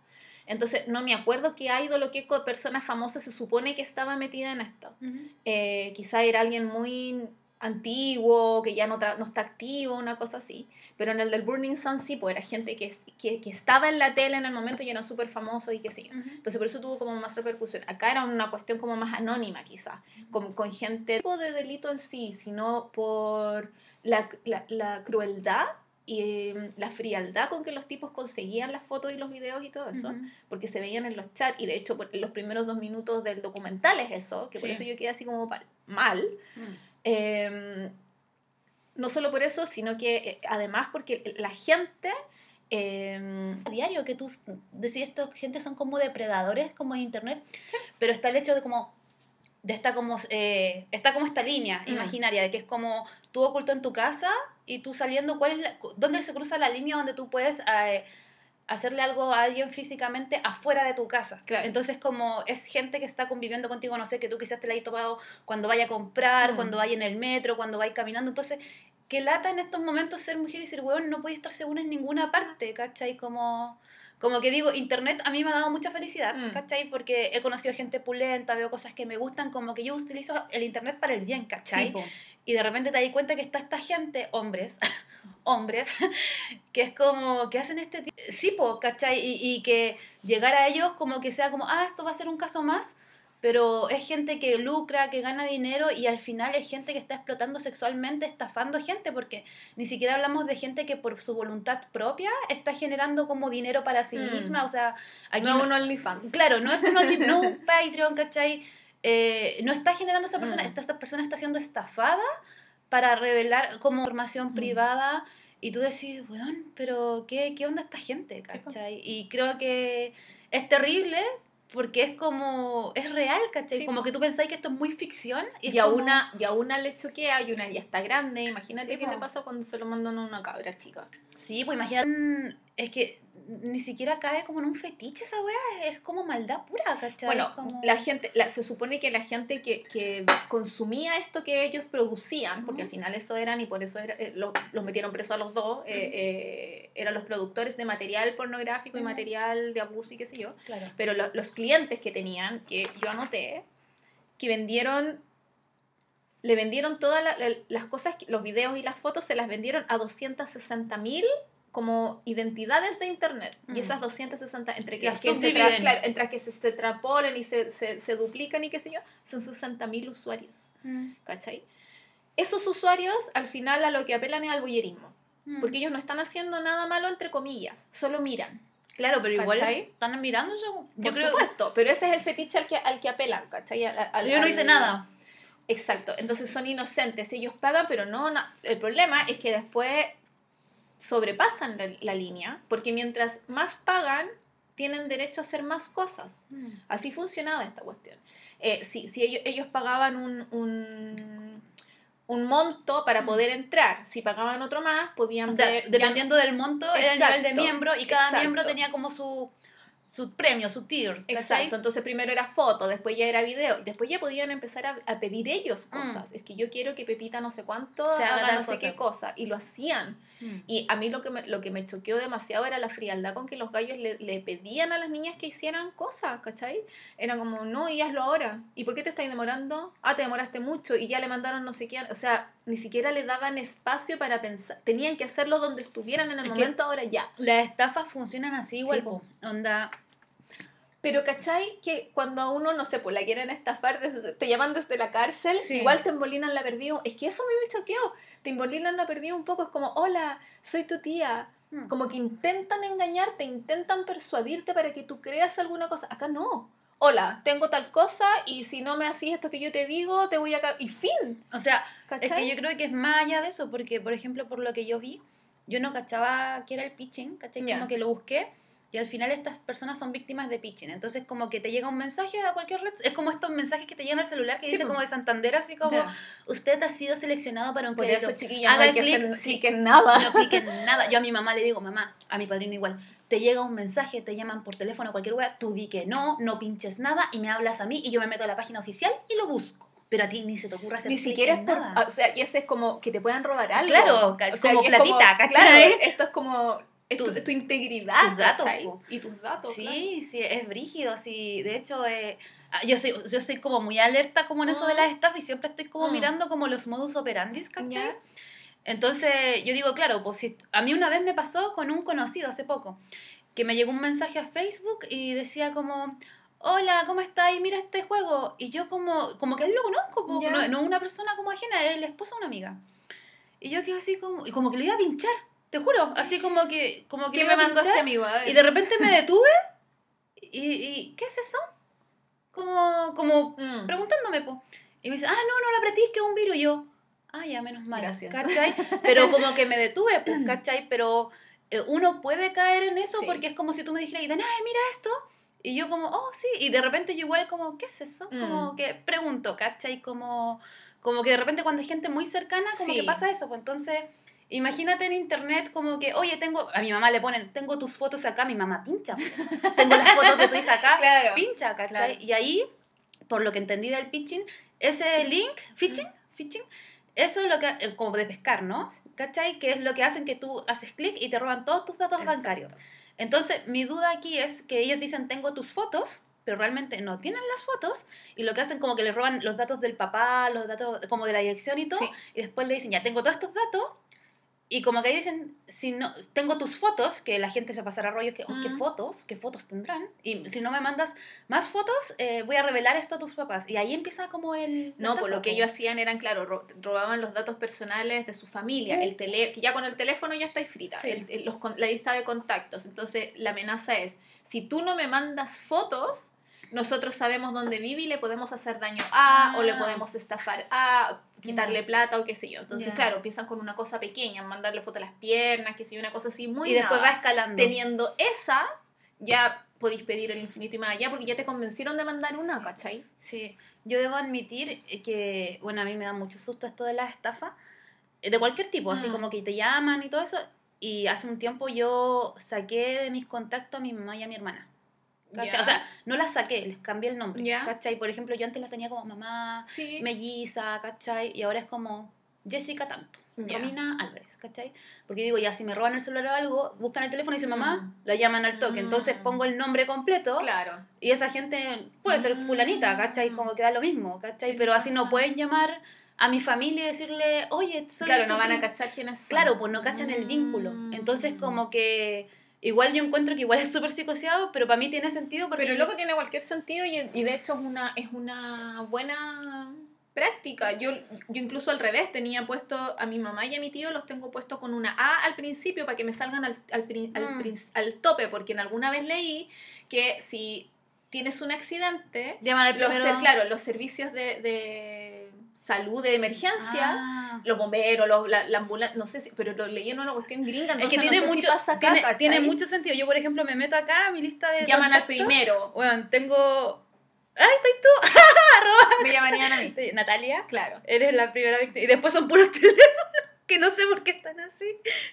Entonces, no me acuerdo qué idol o qué persona famosa se supone que estaba metida en esto. Eh, quizá era alguien muy antiguo, que ya no, no está activo, una cosa así. Pero en el del Burning Sun sí, pues era gente que, que, que estaba en la tele en el momento y era súper famoso y qué sé yo. Ujú. Entonces por eso tuvo como más repercusión. Acá era una cuestión como más anónima quizá, con, con gente, no tipo de delito en sí, sino por la, la, la crueldad y eh, la frialdad con que los tipos conseguían las fotos y los videos y todo eso Ujú. porque se veían en los chats y de hecho por- los primeros dos minutos del documental es eso, que por Sí. eso yo quedé así como mal. Mm. Eh, no solo por eso, sino que eh, además porque la gente... eh, a diario que tú decís esto gente son como depredadores como en internet pero está el hecho de como de esta como eh, está como esta línea Mm. imaginaria de que es como tú oculto en tu casa y tú saliendo cuál es la- dónde se cruza la línea donde tú puedes eh, hacerle algo a alguien físicamente afuera de tu casa Claro. entonces como es gente que está conviviendo contigo no sé que tú quizás te la hayas topado cuando vaya a comprar Mm. cuando vaya en el metro cuando vaya caminando entonces qué lata en estos momentos ser mujer y decir, weón, no puedes estar segura en ninguna parte, ¿cachai? Como, como que digo, internet a mí me ha dado mucha felicidad, Mm. ¿cachai? Porque he conocido gente pulenta, veo cosas que me gustan, como que yo utilizo el internet para el bien, ¿cachai? Sí. Y de repente te das cuenta que está esta gente, hombres, hombres, que es como que hacen este tipo, sí, po, ¿cachai? Y, y que llegar a ellos como que sea como, ah, esto va a ser un caso más, pero es gente que lucra, que gana dinero y al final es gente que está explotando sexualmente, estafando gente, porque ni siquiera hablamos de gente que por su voluntad propia está generando como dinero para sí Mm. misma, o sea, aquí no no- un OnlyFans. Claro, no es un, Only- no un Patreon, ¿cachai? Eh, no está generando esa persona, Mm. esta, esta persona está siendo estafada para revelar como información Mm. privada y tú decís, weón, pero ¿qué, ¿qué onda esta gente? Sí. ¿cachai? Y creo que es terrible porque es como, es real, ¿cachai? Sí, como que tú pensáis que esto es muy ficción y, a, como- una, y a una le choquea y una ya está grande. Imagínate Sí, qué po. le pasa cuando se lo mandan a una cabra chica. Sí, pues imagínate, es que ni siquiera cae como en un fetiche esa weá, es como maldad pura, ¿cachai? Bueno, como- la gente, la- se supone que la gente que, que consumía esto que ellos producían, porque al final eso eran y por eso era- eh, lo- los metieron presos a los dos, eh, eh, eran los productores de material pornográfico y material de abuso y qué sé yo. Claro. Pero lo- los clientes que tenían, que yo anoté, que vendieron, le vendieron todas la- la- las cosas, los videos y las fotos, se las vendieron a 260 mil como identidades de internet. Y Mm. esas 260, entre que, Las que se, tra- claro, entre que se, se trapolen y se, se, se duplican y qué sé yo, son 60 mil usuarios. Mm. ¿Cachai? Esos usuarios al final a lo que apelan es al boyerismo. Mm. Porque ellos no están haciendo nada malo entre comillas, solo miran. Claro, pero igual ¿Cachai? están mirando yo. Por creo supuesto, pero ese es el fetiche al que, al que apelan, ¿cachai? Al- al- yo no hice nada. Exacto, entonces son inocentes, ellos pagan, pero no, na- el problema es que después sobrepasan la, la línea, porque mientras más pagan, tienen derecho a hacer más cosas. Así funcionaba esta cuestión. Eh, si si ellos, ellos pagaban un, un, un monto para Mm. poder entrar, si pagaban otro más, podían O sea, ver... ya- dependiendo del monto, era el nivel de miembro y cada exacto. miembro tenía como su, su premio, su tiers. Exacto, entonces primero era foto, después ya era video, y después ya podían empezar a, a pedir ellos Mm. cosas. Es que yo quiero que Pepita no sé cuánto haga no sé cosa. qué cosa, y lo hacían. Mm. Y a mí lo que me, lo que me choqueó demasiado era la frialdad con que los gallos le, le pedían a las niñas que hicieran cosas, ¿cachai? Era como, no, y hazlo ahora. ¿Y por qué te estás demorando? Ah, te demoraste mucho y ya le mandaron no sé qué. O sea, ni siquiera le daban espacio para pensar. Tenían que hacerlo donde estuvieran en el Es momento, ahora ya. Las estafas funcionan así igual, Sí, po. Onda, Pero, ¿cachai? Que cuando a uno, no sé, pues la quieren estafar, desde- te llaman desde la cárcel, Sí. igual te embolinan la perdido. Es que eso me me choqueó. Te embolinan la perdido un poco. Es como, hola, soy tu tía. mm. Como que intentan engañarte, intentan persuadirte para que tú creas alguna cosa. Acá no. Hola, tengo tal cosa y si no me haces esto que yo te digo, te voy a... Y fin. o sea, ¿Cachai? es que yo creo que es más allá de eso, porque, por ejemplo, por lo que yo vi, yo no cachaba que era el pitching, ¿cachai? Como que lo busqué. Y al final estas personas son víctimas de pitching. Entonces como que te llega un mensaje a cualquier red. Es como estos mensajes que te llegan al celular que Sí, dice como de Santander, así como, usted ha sido seleccionado para un Por crédito. eso, chiquilla, no Haga hay que hacer sí. en nada. No cliques en nada. Yo a mi mamá le digo, mamá, a mi padrino igual, te llega un mensaje, te llaman por teléfono, cualquier wea, tú di que no, no pinches nada y me hablas a mí y yo me meto a la página oficial y lo busco. Pero a ti ni se te ocurra hacer Ni siquiera es por... nada. O sea, y ese es como que te puedan robar algo. Claro, O ca- sea, como que platita, ¿cachai? Claro, esto es como... Es tu, Tu- integridad, tus datos. Y tus datos, claro. Sí, sí, es brígido, sí. De hecho, eh, ah, yo, soy, yo soy como muy alerta como en eso de Mm. las estafas y siempre estoy como Mm. mirando como los modus operandi, ¿cachai? Ya. Entonces yo digo, claro, pues si, a mí una vez me pasó con un conocido hace poco, que me llegó un mensaje a Facebook y decía como, hola, ¿cómo estáis? Mira este juego. Y yo como, como que él lo conozco, po, Ya. no, no una persona como ajena, es el esposo de una amiga. Y yo quedé así como, y como que le iba a pinchar, te juro, así como que... Como que ¿Qué me mandó este amigo? A ver. Y de repente me detuve y, y ¿qué es eso? Como, como Mm. preguntándome, po. Y me dice, ah, no, no lo apretís, que es un virus. Y yo, ah, ya, menos mal. Gracias. ¿Cachai? Pero como que me detuve, pues, ¿cachai? Pero eh, uno puede caer en eso Sí. porque es como si tú me dijeras, ay, mira esto. Y yo como, oh, sí. Y de repente yo igual como, ¿qué es eso? Como Mm. que pregunto, ¿cachai? Como, como que de repente cuando hay gente muy cercana, como Sí. que pasa eso. Pues entonces... Imagínate en internet como que, oye, tengo, a mi mamá le ponen, tengo tus fotos acá, mi mamá pincha. Tengo las fotos de tu hija acá, Claro. pincha, ¿cachai? Claro. Y ahí, por lo que entendí del pitching, ese link, phishing, phishing, eso es lo que, eh, como de pescar, ¿no? ¿Cachai? Que es lo que hacen que tú haces clic y te roban todos tus datos Exacto. bancarios. Entonces, mi duda aquí es que ellos dicen, tengo tus fotos, pero realmente no tienen las fotos y lo que hacen como que le roban los datos del papá, los datos como de la dirección y todo, Sí. y después le dicen, ya tengo todos estos datos. Y como que ahí dicen, si no, tengo tus fotos, que la gente se pasará rollo, que, oh, ¿qué fotos? ¿Qué fotos tendrán? Y si no me mandas más fotos, eh, voy a revelar esto a tus papás. Y ahí empieza como el... No, la pues lo que ellos hacían eran, claro, ro- robaban los datos personales de su familia, el tele, que ya con el teléfono ya estáis frita, Sí. el- el- los la lista de contactos. Entonces, la amenaza es, si tú no me mandas fotos, nosotros sabemos dónde vive y le podemos hacer daño a, o le Ah. podemos estafar a, quitarle plata o qué sé yo. Entonces, claro, empiezan con una cosa pequeña, mandarle foto a las piernas, qué sé yo, una cosa así muy Y después va escalando. Teniendo esa, ya podéis pedir el infinito y más allá, porque ya te convencieron de mandar una, ¿cachai? Sí, yo debo admitir que, bueno, a mí me da mucho susto esto de las estafas, eh, de cualquier tipo, así Mm. como que te llaman y todo eso. Y hace un tiempo yo saqué de mis contactos a mi mamá y a mi hermana. O sea, no las saqué, les cambié el nombre. Ya. ¿Cachai? Por ejemplo, yo antes las tenía como mamá, Sí. melliza, ¿cachai? Y ahora es como Jessica tanto, Ya. Romina Álvarez, ¿cachai? Porque digo, ya si me roban el celular o algo, buscan el teléfono y dicen mamá, Mm. la llaman al toque. Ences Mm. pongo el nombre completo Claro. y esa gente puede ser fulanita, ¿cachai? Mm. Como que da lo mismo, ¿cachai? Pero así no pueden llamar a mi familia y decirle, oye, soy Claro, no van a prim-". cachar quiénes son. Claro, pues no cachan el vínculo. Entonces como que igual yo encuentro que igual es súper psicoseado, pero para mí tiene sentido porque... Pero loco tiene cualquier sentido y, y de hecho es una, es una buena práctica. Yo, yo incluso al revés tenía puesto a mi mamá y a mi tío los tengo puesto con una A al principio para que me salgan al, al, al Mm. al tope, porque en alguna vez leí que si tienes un accidente, Llaman al los, claro, los servicios de, de salud de emergencia Ah. los bomberos, los, la, la ambulancia, no sé si, pero lo leí en una cuestión gringa, Es que tiene, no sé mucho, si pasa acá, tiene, ¿cachai? tiene mucho sentido. Yo, por ejemplo, me meto acá a mi lista de... Llaman al primero. Bueno, tengo... ¡Ay, Me llamarían a mí. tú! Natalia. Claro. Eres la primera víctima. Y después son puros teléfonos que no sé por qué están así.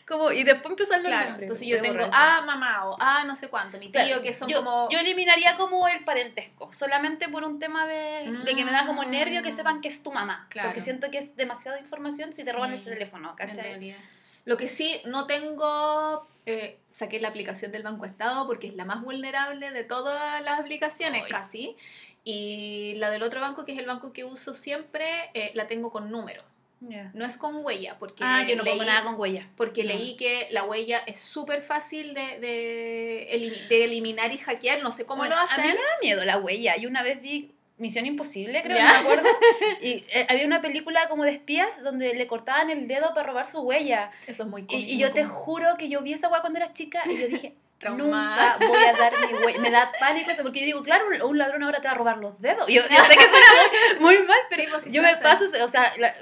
Como, y después empiezan los Claro, nombres. entonces yo tengo borrar eso. a mamá o a no sé cuánto, mi tío, Claro, que son yo, como... yo eliminaría como el parentesco, solamente por un tema de, de que me da como nervio que sepan que es tu mamá. Claro. Porque siento que es demasiada información si te roban el Sí, teléfono, ¿cachai? Lo que sí, no tengo... eh, saqué la aplicación del Banco Estado porque es la más vulnerable de todas las aplicaciones Ay. casi. Y la del otro banco, que es el banco que uso siempre, eh, la tengo con número. No es con huella, porque Ah, yo no pongo leí- nada con huella. Porque No. leí que la huella es súper fácil de, de, elimi- de eliminar y hackear, no sé cómo Bueno, lo A mí hacen. me da miedo la huella. Yo una vez vi Misión Imposible, creo, ¿Ya? no me acuerdo. Y eh, había una película como de espías donde le cortaban el dedo para robar su huella. Eso es muy Y, y yo te juro que yo vi esa hueá cuando era chica y yo dije, Traumada. nunca voy a dar mi huella. Me da pánico eso porque yo digo, claro, un, ladrón ahora te va a robar los dedos. Yo, yo sé que suena muy, muy mal, pero Sí, pues sí yo me paso, ese- o sea, la-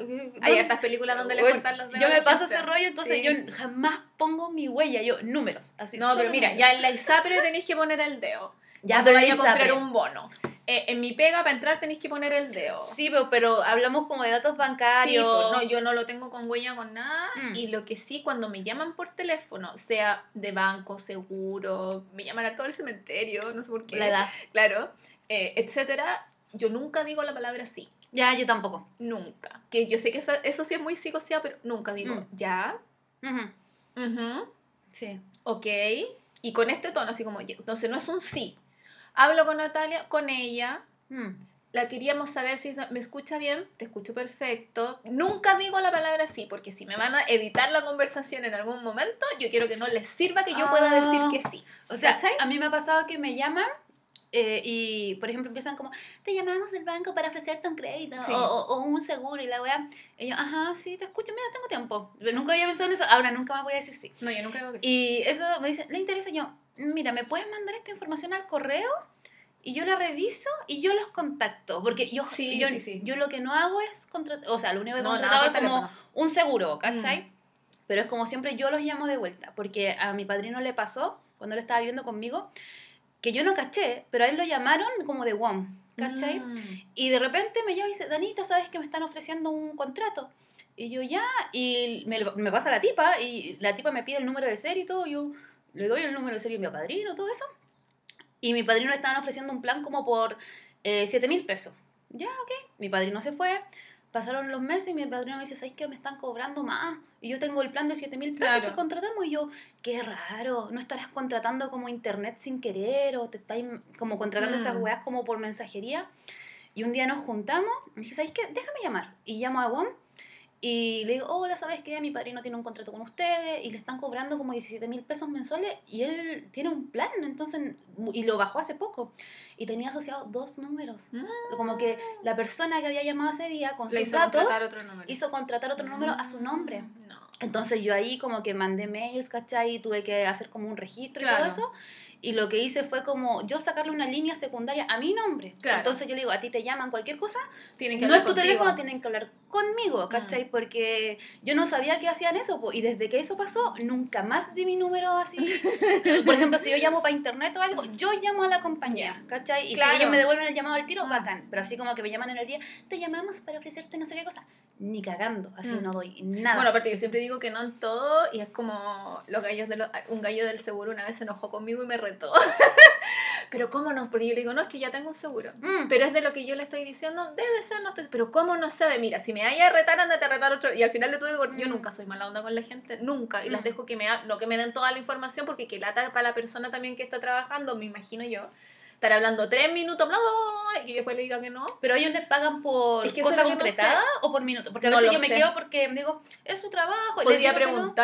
Hay hartas películas donde le cortan los dedos. Yo me paso ese rollo, entonces Sí. yo jamás pongo mi huella, yo números, así. No, pero mira, números. ya en la ISAPRE tenéis que poner el dedo. Ya, pero vaya a comprar un bono. Eh, en mi pega, para entrar, tenéis que poner el dedo. Sí, pero, pero hablamos como de datos Sí, bancarios. pues, no, yo no lo tengo con huella con nada. Mm. Y lo que sí, cuando me llaman por teléfono, sea de banco, seguro, me llaman a todo el cementerio, no sé por qué. La edad. Claro, eh, etcétera, yo nunca digo la palabra sí. Ya, yo tampoco. Nunca. Que yo sé que eso, eso sí es muy psicoseado, pero nunca digo Mm. ya, Ujú. ujú, Sí. ok. Y con este tono, así como, entonces no es un sí. Hablo con Natalia, con ella, Mm. la queríamos saber si me escucha bien, te escucho perfecto. Nunca digo la palabra sí, porque si me van a editar la conversación en algún momento, yo quiero que no les sirva que yo pueda Ah. decir que sí. O sea, ¿Cachai? a mí me ha pasado que me llaman eh, y, por ejemplo, empiezan como, te llamamos del banco para ofrecerte un crédito Sí. o, un seguro y la weá. Y yo, ajá, sí, te escucho, mira, tengo tiempo. Nunca había pensado en eso, ahora nunca más voy a decir sí. No, yo nunca digo que sí. Y eso me dice, ¿le interesa? Y yo, mira, ¿me puedes mandar esta información al correo? Y yo la reviso y yo los contacto. Porque yo, Sí, yo, sí, sí. yo lo que no hago es contratar, o sea, lo único que he No, nada contratado es como teléfono. un seguro, ¿cachai? Mm. Pero es como siempre yo los llamo de vuelta, porque a mi padrino le pasó, cuando él estaba viviendo conmigo, que yo no caché, pero a él lo llamaron como de WOM, ¿cachai? Mm. Y de repente me llama y dice, Danita, ¿sabes que me están ofreciendo un contrato? Y yo, ya, y me, me pasa la tipa, y la tipa me pide el número de serie y todo, yo le doy el número de serie a mi padrino, todo eso. Y mi padrino le estaban ofreciendo un plan como por 7 mil pesos. Ya, ok. Mi padrino se fue, pasaron los meses y mi padrino me dice, ¿sabes qué? Me están cobrando más. Y yo tengo el plan de 7 mil pesos Claro. que contratamos. Y yo, qué raro, ¿no estarás contratando como internet sin querer? ¿O te estáis como contratando Mm. esas weas como por mensajería? Y un día nos juntamos y dije, ¿sabes qué? Déjame llamar. Y llamo a WOM y le digo, hola, ¿sabes qué? Mi padrino tiene un contrato con ustedes y le están cobrando como 17 mil pesos mensuales y él tiene un plan, entonces, y lo bajó hace poco. Y tenía asociado dos números. Como que la persona que había llamado ese día con Le sus hizo datos contratar otro número. hizo contratar otro número a su nombre. No. Entonces yo ahí como que mandé mails, ¿cachai? Y tuve que hacer como un registro Claro. y todo eso. Y lo que hice fue como yo sacarle una línea secundaria a mi nombre. Claro. Entonces yo le digo, a ti te llaman cualquier cosa, Tienen que no es tu contigo. teléfono, tienen que hablar Mm. conmigo, ¿cachai? Porque yo no sabía que hacían eso, po, y desde que eso pasó, nunca más di mi número así. Por ejemplo, si yo llamo para internet o algo, yo llamo a la compañía, ¿cachai? Y Claro. si ellos me devuelven el llamado al tiro, Mm. bacán. Pero así como que me llaman en el día, te llamamos para ofrecerte no sé qué cosa. Ni cagando, así Mm. no doy nada. Bueno, aparte yo siempre digo que no en todo y es como los gallos de los, un gallo del seguro una vez se enojó conmigo y me retó. pero cómo no, porque yo le digo, no, es que ya tengo un seguro. Mm. Pero es de lo que yo le estoy diciendo, debe ser, no estoy, pero cómo no sabe, mira, si me vaya a retar, andate a retar otro, y al final le tuve que, cort- yo Mm. nunca soy mala onda con la gente, nunca, y las Mm. dejo que me, ha- no que me den toda la información, porque que lata para la persona también que está trabajando, me imagino yo, estar hablando tres minutos, bla, bla, bla, y después le diga que no. Pero ellos les pagan por Es que cosa que no concretada o por minuto. Porque a No veces lo yo me sé. quedo porque digo, es su trabajo. Podría que no.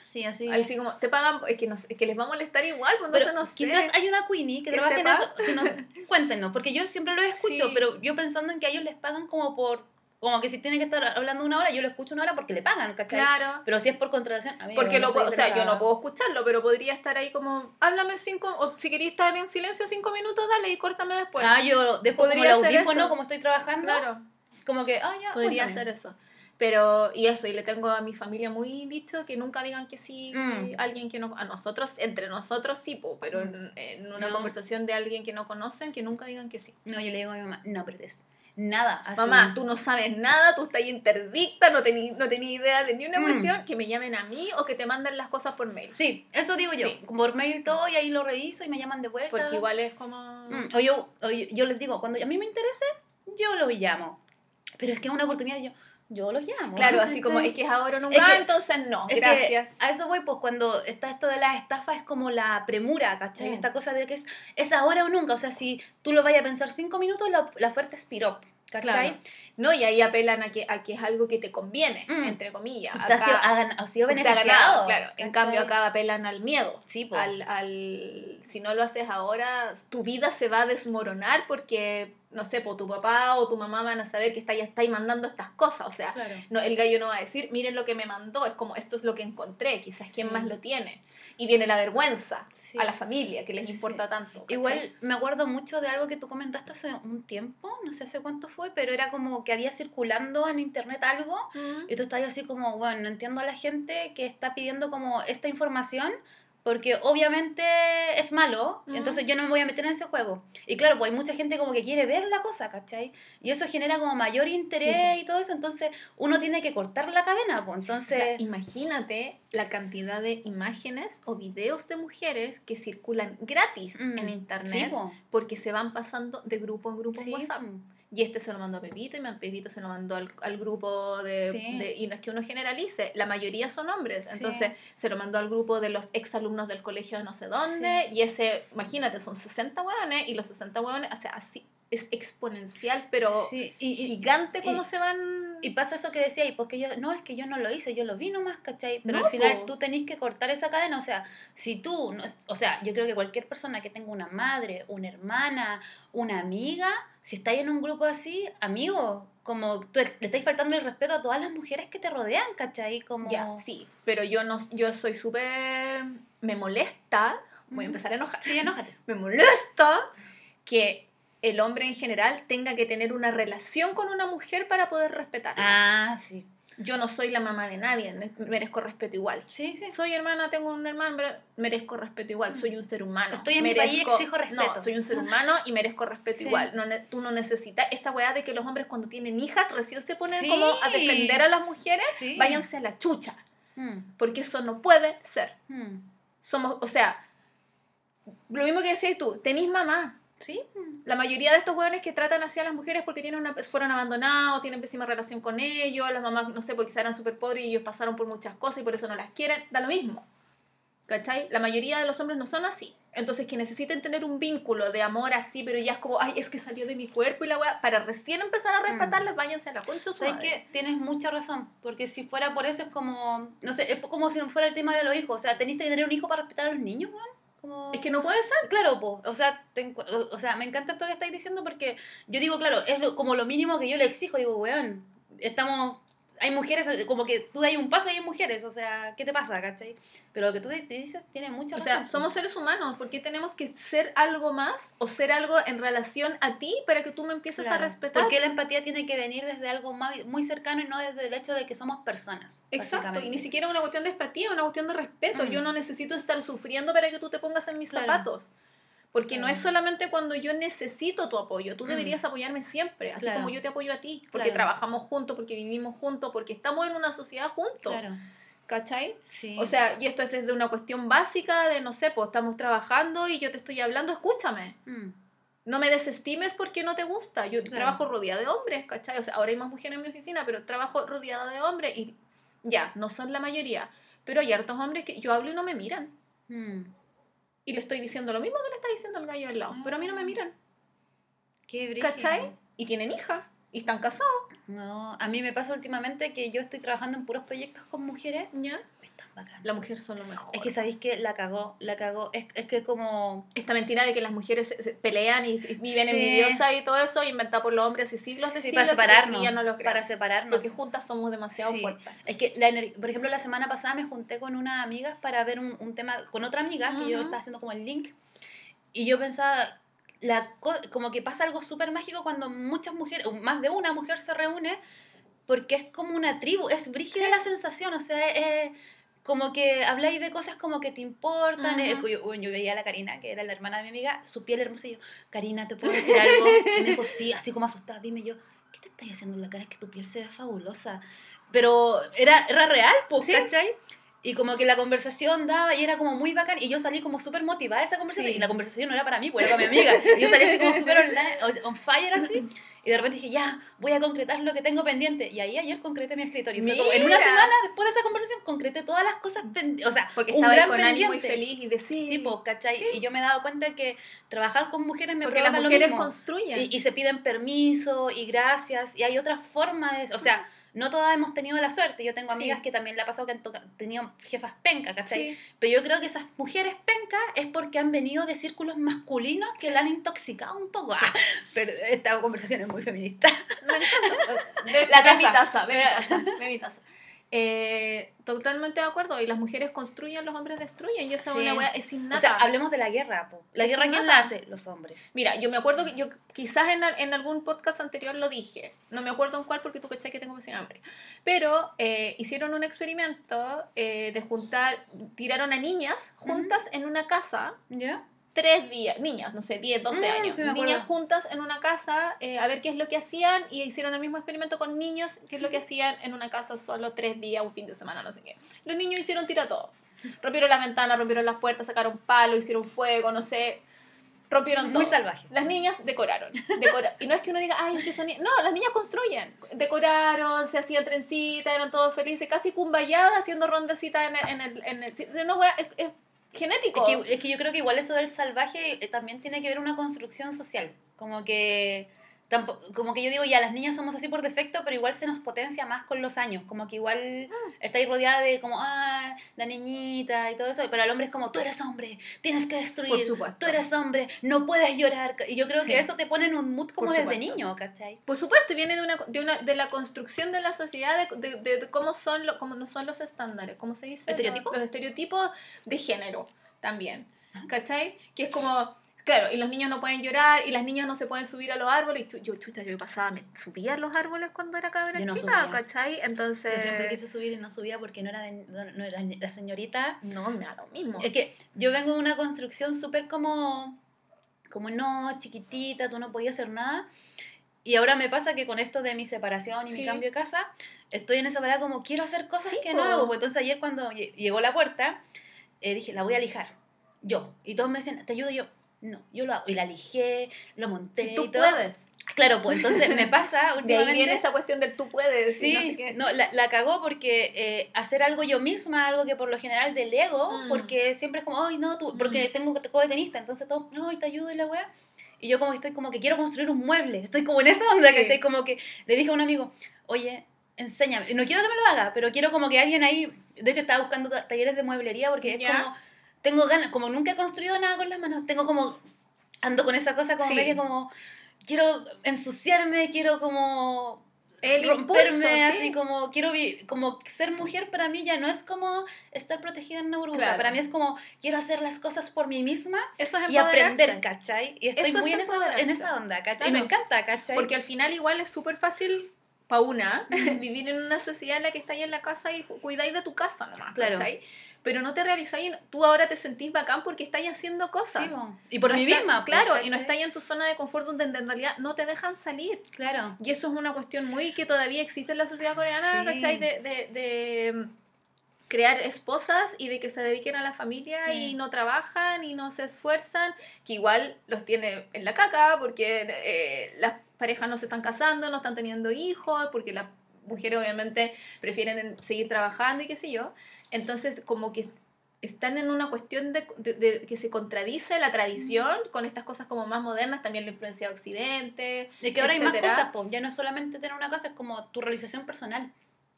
Sí, así. así como, te pagan, es que, no, sé, es que les va a molestar igual, pues entonces no sé. quizás hay una Queenie que, que trabaja en sepa. eso. Si no, cuéntenos, porque yo siempre lo escucho, Sí. pero yo pensando en que a ellos les pagan como por. Como que si tienen que estar hablando una hora, yo lo escucho una hora porque le pagan, ¿cachai? Claro. Pero si es por contratación, amigo, Porque no lo, o sea, yo no puedo escucharlo, pero podría estar ahí como, háblame cinco, o si queréis estar en silencio cinco minutos, dale y córtame después. Ah, yo dejo como el Podría hacer audífono eso. como estoy trabajando. claro, Como que, ah, ya. podría hacer eso. Pero, y eso, y le tengo a mi familia muy dicho que nunca digan que sí Mm. alguien que no, a nosotros, entre nosotros sí, po, pero en, en una No. conversación de alguien que no conocen, que nunca digan que sí. No, yo le digo a mi mamá, no apretes. Nada. Mamá, tú no sabes nada, tú estás interdicta, no tenés no tenés idea de ni una Mm. cuestión, que me llamen a mí o que te manden las cosas por mail. Sí, eso digo yo. Sí. Por mail todo y ahí lo reviso y me llaman de vuelta. Porque igual es como... Mm, O yo, o yo, yo les digo, cuando a mí me interese, yo lo llamo. Pero es que es una oportunidad, yo, yo lo llamo. Claro, así como es que es ahora o nunca, Es que- entonces no, gracias. a eso voy, pues cuando está esto de las estafas es como la premura, ¿cachai? Mm. Esta cosa de que es, es ahora o nunca. O sea, si tú lo vayas a pensar cinco minutos, la, la oferta es pirop, ¿cachai? Claro. No, y ahí apelan a que, a que es algo que te conviene, Mm. entre comillas. Usted ha sido, ha ha sido usted ha beneficiado. ganado, claro. En cambio, acá apelan al miedo. Sí, pues. Al, al, si no lo haces ahora, tu vida se va a desmoronar porque, no sé, pues, tu papá o tu mamá van a saber que está, estáis mandando estas cosas. O sea, Claro. no, el gallo no va a decir, miren lo que me mandó, es como, esto es lo que encontré, quizás quién Sí. más lo tiene. Y viene la vergüenza Sí. a la familia, que les Sí. importa tanto. ¿cachai? Igual me acuerdo mucho de algo que tú comentaste hace un tiempo, no sé hace cuánto fue, pero era como que había circulando en internet algo Mm. y tú estás así como, bueno, no entiendo a la gente que está pidiendo como esta información porque obviamente es malo, entonces yo no me voy a meter en ese juego. Y claro, pues hay mucha gente como que quiere ver la cosa, ¿cachai? Y eso genera como mayor interés Sí, y todo eso, entonces uno tiene que cortar la cadena, pues O entonces... sea, imagínate la cantidad de imágenes o videos de mujeres que circulan gratis mm, en sí, internet po. porque se van pasando de grupo en grupo Sí, en WhatsApp. po. Y este se lo mandó a Pepito y Pepito se lo mandó al, al grupo de, Sí. de- Y no es que uno generalice, la mayoría son hombres. Sí. Entonces se lo mandó al grupo de los exalumnos del colegio de no sé dónde. Y ese, imagínate, son 60 hueones y los 60 hueones, o sea, así es exponencial, pero Sí, y- gigante cómo se van... Y pasa eso que decía, y porque yo, no, es que yo no lo hice, yo lo vi nomás, ¿cachai? Pero No, al final po. tú tenés que cortar esa cadena, o sea, si tú, no o sea, yo creo que cualquier persona que tenga una madre, una hermana, una amiga, si estáis en un grupo así, amigo, como tú le estáis faltando el respeto a todas las mujeres que te rodean, ¿cachai? Como... Ya, sí, pero yo no yo soy súper me molesta, voy a empezar a enojar. Sí, enójate. Me molesta que el hombre en general tenga que tener una relación con una mujer para poder respetarla. Ah, sí. Yo no soy la mamá de nadie, merezco respeto igual. Sí, sí. Soy hermana, tengo un hermano, pero merezco respeto igual. Soy un ser humano. Estoy en mi país, exijo respeto. No, soy un ser humano y merezco respeto Sí. igual. No, tú no necesitas esta weá de que los hombres cuando tienen hijas recién se ponen Sí. como a defender a las mujeres. Sí. Váyanse a la chucha. Mm, Porque eso no puede ser. mm. Somos, o sea, lo mismo que decías tú, tenés mamá, Sí. La mayoría de estos hueones que tratan así a las mujeres porque tienen una, fueron abandonados, tienen pésima relación con ellos, las mamás, no sé, porque quizás eran súper pobres y ellos pasaron por muchas cosas y por eso no las quieren, da lo mismo. ¿Cachai? La mayoría de los hombres no son así. Entonces, que necesiten tener un vínculo de amor así, pero ya es como, ay, es que salió de mi cuerpo y la weá, para recién empezar a respetarles, váyanse a la concha ¿Sabes que Tienes mucha razón, porque si fuera por eso es como, no sé, es como si fuera el tema de los hijos, o sea, tenés que tener un hijo para respetar a los niños, weón. Como... Es que no puede ser. Claro, po. O, sea, te o- o sea, me encanta esto que estáis diciendo porque yo digo, claro, es lo- como lo mínimo que yo le exijo. Digo, weón, estamos. Hay mujeres, como que tú das un paso y hay mujeres, o sea, ¿qué te pasa, cachai? Pero lo que tú te dices tiene mucha O razón. sea, somos seres humanos, ¿por qué tenemos que ser algo más o ser algo en relación a ti para que tú me empieces Claro. a respetar? Porque la empatía tiene que venir desde algo más- muy cercano y no desde el hecho de que somos personas. Exacto, y ni siquiera una cuestión de empatía, una cuestión de respeto. Mm. Yo no necesito estar sufriendo para que tú te pongas en mis Claro. zapatos. Porque no Claro. es solamente cuando yo necesito tu apoyo, tú Mm. deberías apoyarme siempre, así Claro. como yo te apoyo a ti, porque Claro. trabajamos juntos, porque vivimos juntos, porque estamos en una sociedad juntos, ¿cachai? sí. O sea, y esto es desde una cuestión básica de, no sé, pues estamos trabajando y yo te estoy hablando, escúchame. Mm, No me desestimes porque no te gusta. Yo trabajo rodeada de hombres, ¿cachai? O sea, ahora hay más mujeres en mi oficina, pero trabajo rodeada de hombres y ya, no son la mayoría. Pero hay hartos hombres que yo hablo y no me miran. mm. Y le estoy diciendo lo mismo que le está diciendo el gallo al lado. Pero a mí no me miran, Qué brígido. ¿cachai? Y tienen hija. Y están casados. No, a mí me pasa últimamente que yo estoy trabajando en puros proyectos con mujeres. ¿Ya? Tan bacán. Las mujeres son lo mejor. Es que sabéis que la cagó, la cagó. Es, es que como. Esta mentira de que las mujeres se- se pelean y, y viven Sí. envidiosas y todo eso, inventada por los hombres hace siglos de Sí, siglos. para y separarnos. ya no lo para separarnos. Porque juntas somos demasiado Sí. fuertes. Es que, la por ejemplo, la semana pasada me junté con unas amigas para ver un, un tema con otra amiga que yo estaba haciendo como el link. Y yo pensaba, la, co- como que pasa algo súper mágico cuando muchas mujeres, más de una mujer se reúne, porque es como una tribu, es brígida Sí. la sensación, o sea, es como que habláis de cosas como que te importan. eh, yo, bueno, yo veía a la Karina, que era la hermana de mi amiga, su piel hermosa, y yo, Karina, ¿te puedo decir algo? Y me dijo, sí, así como asustada, dime yo, ¿qué te estás haciendo en la cara? Es que tu piel se ve fabulosa. Pero era, era real, pues, Sí. ¿cachai? Y como que la conversación daba y era como muy bacán. Y yo salí como súper motivada de esa conversación. Sí. Y la conversación no era para mí, pues era para mi amiga. Y yo salí así como súper online, on fire así. Y de repente dije, ya, voy a concretar lo que tengo pendiente. Y ahí ayer concreté mi escritorio. Fue como, en una semana después de esa conversación concreté todas las cosas pendientes. O sea, Porque un estaba ahí gran con pendiente. feliz y decir. Sí, pues, ¿cachai? Y yo me he dado cuenta que trabajar con mujeres me porque las provoca lo mujeres mismo. construyen. Y, y se piden permiso y gracias. Y hay otras formas de... O sea, no todas hemos tenido la suerte. Yo tengo Sí. amigas que también le ha pasado que han tenido jefas pencas, ¿cachai? Sí. Pero yo creo que esas mujeres pencas es porque han venido de círculos masculinos que la han intoxicado un poco. Ah, pero esta conversación es muy feminista. Me encanta. Ve, La ve mi taza. taza, ve mi taza, ve mi taza. Eh, totalmente de acuerdo. Y las mujeres construyen, los hombres destruyen. Y esa Sí. una wea, es innata. O sea, hablemos de la guerra. po. La Es guerra, ¿quién la hace? Los hombres. Mira, yo me acuerdo que yo quizás en, en algún podcast anterior lo dije. No me acuerdo en cuál porque tú cachai que tengo pésima hambre. Pero eh, hicieron un experimento eh, de juntar, tiraron a niñas juntas en una casa ¿Ya? Tres días, niñas, no sé, 10, 12 Mm, años, sí niñas juntas en una casa eh, a ver qué es lo que hacían y hicieron el mismo experimento con niños, qué es lo que hacían en una casa solo tres días, un fin de semana, no sé qué. Los niños hicieron tira todo. Rompieron las ventanas, rompieron las puertas, sacaron palo, hicieron fuego, no sé, rompieron todo. Muy salvaje. Las niñas decoraron. decora- y no es que uno diga, ay, es que son niñas. No, las niñas construyen. Decoraron, se hacían trencitas, eran todos felices, casi cumbayadas, haciendo rondecitas en el. En el, en el, no, es, es genético. Es que, yo creo que igual eso del salvaje eh, también tiene que ver una construcción social. Como que, tampo- como que yo digo, ya las niñas somos así por defecto, pero igual se nos potencia más con los años. Como que igual estáis rodeada de como, ah, la niñita y todo eso. Pero el hombre es como, tú eres hombre, tienes que destruir. Por supuesto. Tú eres hombre, no puedes llorar. Y yo creo Sí. que eso te pone en un mood como desde niño, ¿cachai? Por supuesto, viene de una, de una de la construcción de la sociedad, de, de, de- de cómo son lo, cómo no son los estándares, ¿cómo se dice? ¿Estereotipos? Los, los estereotipos de género también. Ah. ¿Cachai? Que es como, claro, y los niños no pueden llorar, y las niñas no se pueden subir a los árboles. Y yo, chuta, yo pasaba, me subía a los árboles cuando era cabra no chica, subía. ¿cachai? Entonces. Yo siempre quise subir y no subía porque no era, de- no, no era la señorita. No, me da lo mismo. Es que yo vengo de una construcción súper como, como no, chiquitita, tú no podías hacer nada. Y ahora me pasa que con esto de mi separación y mi cambio de casa, estoy en esa parada como quiero hacer cosas Sí, que no hago. Pues entonces ayer cuando lle- llegó la puerta, eh, dije, la voy a lijar. Yo. Y todos me decían, te ayudo yo. No, yo lo hago. Y la lijé, lo monté. Tú y todo. puedes. Claro, pues entonces me pasa De ahí últimamente. viene esa cuestión del tú puedes. Sí, no sé qué. no, la, la cagó porque eh, hacer algo yo misma, algo que por lo general delego, Mm. porque siempre es como, ay, no, tú, porque Mm. tengo tengo de tenista, entonces todo, no, y te ayudo y la weá. Y yo como que estoy como que quiero construir un mueble, estoy como en esa onda, Sí. que estoy como que le dije a un amigo, oye, enséñame, no quiero que me lo haga, pero quiero como que alguien ahí, de hecho estaba buscando ta- talleres de mueblería porque es Ya. como, tengo ganas, como nunca he construido nada con las manos, tengo como, ando con esa cosa como Sí. media como, quiero ensuciarme, quiero como El romperme impulso, ¿sí? así como quiero como ser mujer para mí ya no es como estar protegida en una burbuja Claro. para mí es como quiero hacer las cosas por mí misma Eso es y aprender ¿cachai? y estoy Eso es muy en esa, en esa onda ¿cachai? Claro. y me encanta ¿cachai? Porque al final igual es súper fácil para una vivir en una sociedad en la que estáis en la casa y cuidáis de tu casa nomás, Claro. ¿cachai? Pero no te realizáis, tú ahora te sentís bacán porque estáis haciendo cosas. Sí, y por No mí está- misma pues, Claro, y no estáis en tu zona de confort donde en realidad no te dejan salir. claro Y eso es una cuestión muy que todavía existe en la sociedad coreana, Sí. ¿cachai? De, de, de, mm, crear esposas y de que se dediquen a la familia Sí. y no trabajan y no se esfuerzan, que igual los tiene en la caca porque eh, las parejas no se están casando, no están teniendo hijos, porque las mujeres obviamente prefieren seguir trabajando y qué sé yo. Entonces como que están en una cuestión de, de- de que se contradice la tradición con estas cosas como más modernas, también la influencia de Occidente. de que ahora hay más etcétera. cosas po. ya no es solamente tener una casa es como tu realización personal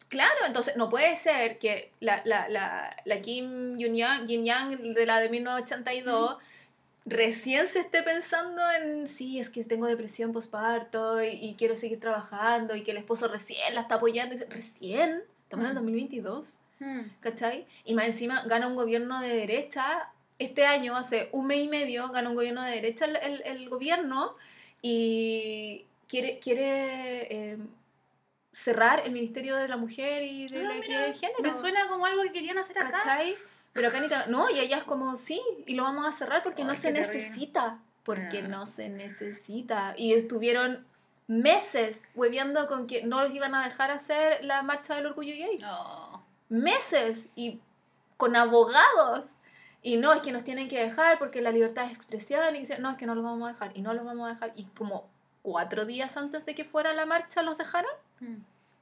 Claro, entonces no puede ser que la, la, la, la Kim Jong-yang Yin Yang de la de 1982 recién se esté pensando en, sí, es que tengo depresión postparto y, y quiero seguir trabajando y que el esposo recién la está apoyando. Recién, estamos en el Mm. 2022, Mm. ¿cachai? Y más encima gana un gobierno de derecha. Este año, hace un mes y medio, gana un gobierno de derecha el, el, el gobierno y quiere, quiere eh, cerrar el Ministerio de la Mujer y de Ah, la Equidad de Género. me suena como algo que querían hacer acá ¿Cachai? Pero acá no, y ella es como, sí, y lo vamos a cerrar porque no se necesita. Porque Ah. no se necesita. Y estuvieron meses hueveando con que no los iban a dejar hacer la marcha del orgullo gay. no Meses. Y con abogados. Y no, es que nos tienen que dejar porque la libertad de expresión. Y dicen, no, es que no los vamos a dejar. Y no los vamos a dejar. Y como cuatro días antes de que fuera la marcha los dejaron Mm.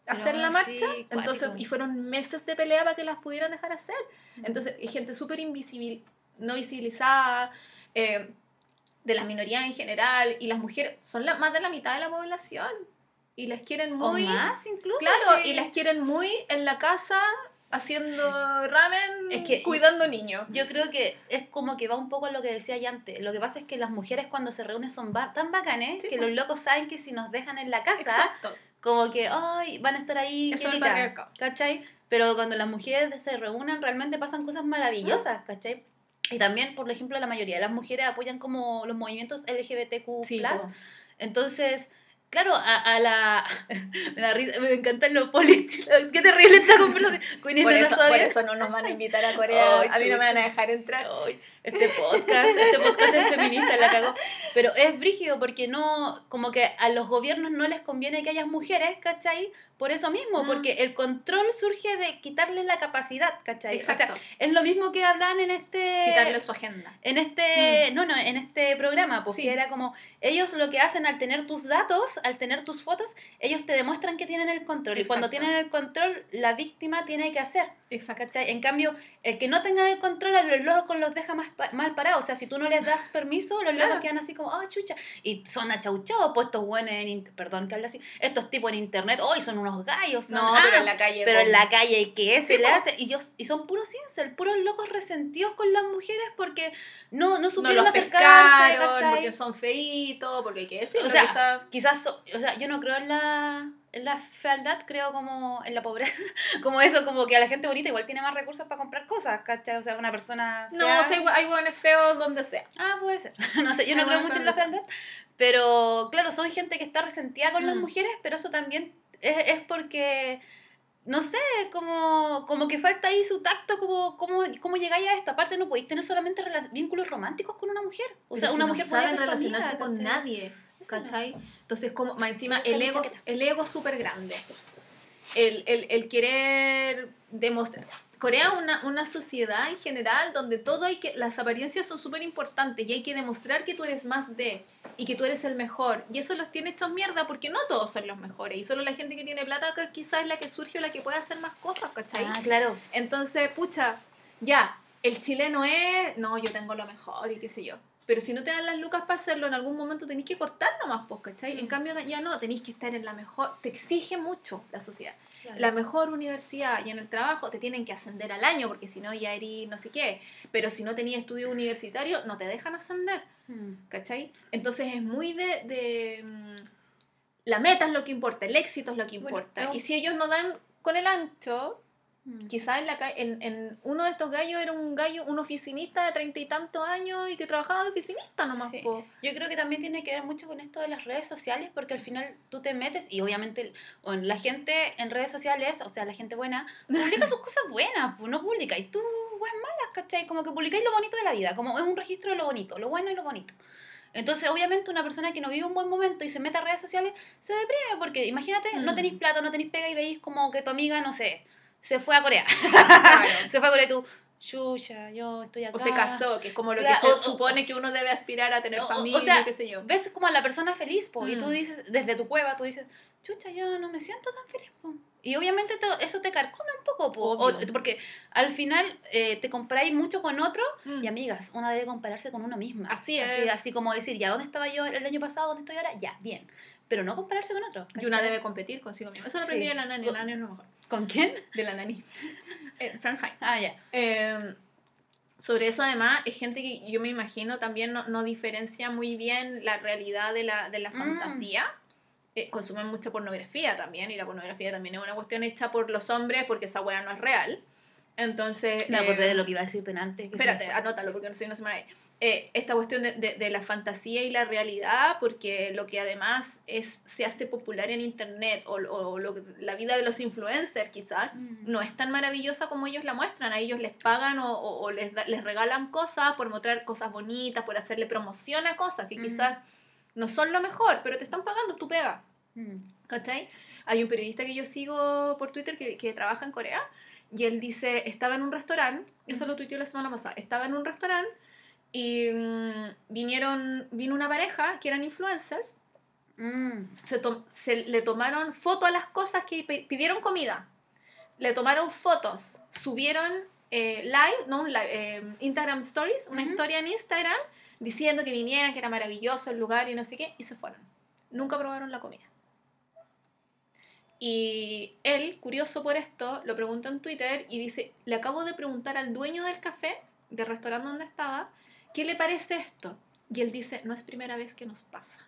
Hacer la marcha. sí, entonces, y fueron meses de pelea para que las pudieran dejar hacer. Entonces, hay gente súper invisible, no visibilizada, eh, de las minorías en general, y las mujeres son la, más de la mitad de la población. Y las quieren muy... o más incluso Claro, sí. y las quieren muy en la casa, haciendo ramen, Es que- cuidando niños. Yo creo que es como que va un poco a lo que decía ya antes. Lo que pasa es que las mujeres cuando se reúnen son ba- tan bacanes Sí, que los locos saben que si nos dejan en la casa, Exacto. Como que ay, van a estar ahí. Eso es el quietitas", patriarcado. ¿Cachai? Pero cuando las mujeres se reúnen realmente pasan cosas maravillosas, ¿cachai? Y también, por ejemplo, la mayoría de las mujeres apoyan como los movimientos LGBTQ+. Sí. Entonces, claro, a, a la... me da risa, me encantan los políticos. Qué terrible esta conversación. Por eso, por eso no nos van a invitar a Corea. Ay, a mí no me van a dejar entrar. Ay, este podcast, este podcast es feminista, la cagó. Pero es brígido porque no, como que a los gobiernos no les conviene que haya mujeres, ¿cachai? Por eso mismo, Mm. porque el control surge de quitarles la capacidad, ¿cachai? Exacto. O sea, es lo mismo que hablan en este... Quitarle su agenda. En este, no, no, en este programa, porque Mm. Sí. era como, ellos lo que hacen al tener tus datos, al tener tus fotos, ellos te demuestran que tienen el control. Y cuando Exacto. tienen el control, la víctima tiene que hacer. Exacto. ¿Cachai? En cambio, el que no tenga el control a los locos los deja más pa- mal parados. O sea, si tú no les das permiso, los Claro. locos quedan así como, ah, chucha. Y son achauchados, pues estos buenos en perdón que hable así, estos tipos en internet, hoy son unos gallos, son, No, ah, pero en la calle. pero en la calle, ¿qué se Sí, le hace? Y, ellos, y son puros incel, puros locos resentidos con las mujeres porque no, no no supieron los acercarse, porque son feitos, porque hay que decirlo. O sea, quizá- Quizás, so- o sea, yo no creo en la, la fealdad, creo como en la pobreza, como eso, como que a la gente bonita igual tiene más recursos para comprar cosas, ¿cachai? O sea, una persona No, o sea, hay hue- hay hueones feos donde sea. Ah, puede ser. No sé, yo no creo mucho en la fealdad. pero claro, son gente que está resentida con las Mm. mujeres, pero eso también es, es porque, no sé, como, como que falta ahí su tacto, como, como, cómo llegáis a esto. Aparte no podéis tener solamente vínculos románticos con una mujer. O sea, Pero si una no mujer saben relacionarse amiga, con ¿cachai? nadie. ¿Cachai? Entonces, como, más encima, el ego, el ego es súper grande. El, el, el querer demostrar. Corea es una, una sociedad en general donde todo hay que, las apariencias son súper importantes y hay que demostrar que tú eres más de y que tú eres el mejor. Y eso los tiene hechos mierda porque no todos son los mejores y solo la gente que tiene plata quizás es la que surge o la que puede hacer más cosas, ¿cachai? Ah, claro. Entonces, pucha, ya, el chileno es, no, yo tengo lo mejor y qué sé yo. Pero si no te dan las lucas para hacerlo, en algún momento tenés que cortar nomás, pues, ¿cachai? En cambio, ya no, tenéis que estar en la mejor, te exige mucho la sociedad. Claro. La mejor universidad y en el trabajo te tienen que ascender al año porque si no ya eres no sé qué. Pero si no tenías estudio universitario, no te dejan ascender, Mm. ¿cachai? Entonces es muy de... de, mm, la meta es lo que importa, el éxito es lo que Bueno, importa. un- Y si ellos no dan con el ancho, Mm. Quizás en, la, en, en uno de estos gallos era un gallo, un oficinista de treinta y tantos años y que trabajaba de oficinista nomás. Sí. po. Yo creo que también tiene que ver mucho con esto de las redes sociales, porque al final tú te metes y obviamente bueno, la gente en redes sociales, o sea, la gente buena, publica sus cosas buenas, pues no publica. Y tú, pues malas, ¿cachai? Como que publicáis lo bonito de la vida, como es un registro de lo bonito, lo bueno y lo bonito. Entonces, obviamente, una persona que no vive un buen momento y se mete a redes sociales se deprime, porque imagínate, no Mm. tenéis plata, no tenéis pega y veis como que tu amiga, no sé, se fue a Corea. Claro. se fue a Corea y tú, Chucha, yo estoy acá. O se casó, que es como lo Claro, que se o- o- supone que uno debe aspirar a tener o- o familia, sea, qué sé yo. ves como a la persona feliz, po, y tú Mm. dices, desde tu cueva, tú dices, chucha, yo no me siento tan feliz, po. Y obviamente te- eso te carcome un poco, po, porque al final eh, te comparáis mucho con otro, Mm. y amigas, una debe compararse con una misma. Así es. así como decir, ya, ¿dónde estaba yo el año pasado? ¿Dónde estoy ahora? Ya, bien. Pero no compararse con otro. Y una debe competir consigo misma. Eso lo aprendí Sí. de la nani, la nani es lo mejor. ¿Con quién? De la nani. Eh, Fran Fine. Ah, ya. Eh, sobre eso además es gente que yo me imagino también no, no diferencia muy bien la realidad de la, de la Mm. fantasía. Eh, consumen mucha pornografía también y la pornografía también es una cuestión hecha por los hombres porque esa weá no es real. Entonces... Me eh, acordé de lo que iba a decir antes. que Espérate, anótalo porque no sé, no se me va a ir. Eh, esta cuestión de, de- de la fantasía y la realidad, porque lo que además es, se hace popular en internet o, o lo la vida de los influencers quizás, Mm. no es tan maravillosa como ellos la muestran. A ellos les pagan o, o- o les, da- les regalan cosas por mostrar cosas bonitas, por hacerle promoción a cosas que Mm. quizás no son lo mejor, pero te están pagando, es tu pega. Mm. ¿Cachai? Hay un periodista que yo sigo por Twitter que, que trabaja en Corea y él dice, estaba en un restaurante, eso lo tuiteó la semana pasada, estaba en un restaurante y mm, vinieron, vino una pareja que eran influencers, Mm. se, to- se le tomaron fotos a las cosas que pidieron comida, le tomaron fotos, subieron eh, live, no un live, eh, Instagram Stories, una historia en Instagram diciendo que vinieran, que era maravilloso el lugar y no sé qué, y se fueron. Nunca probaron la comida. Y él, curioso por esto, lo pregunta en Twitter y dice, le acabo de preguntar al dueño del café, del restaurante donde estaba, ¿qué le parece esto? Y él dice, no es primera vez que nos pasa.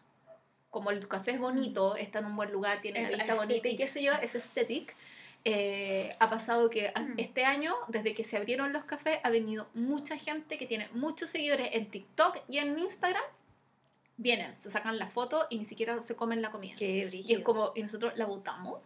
Como el café es bonito, está en un buen lugar, tiene Es la vista bonita y qué sé yo, es estético. ha pasado que Mm. este año, desde que se abrieron los cafés, ha venido mucha gente que tiene muchos seguidores en TikTok y en Instagram. Vienen, se sacan la foto y ni siquiera se comen la comida. Qué Y brígido. es como, ¿y nosotros la votamos?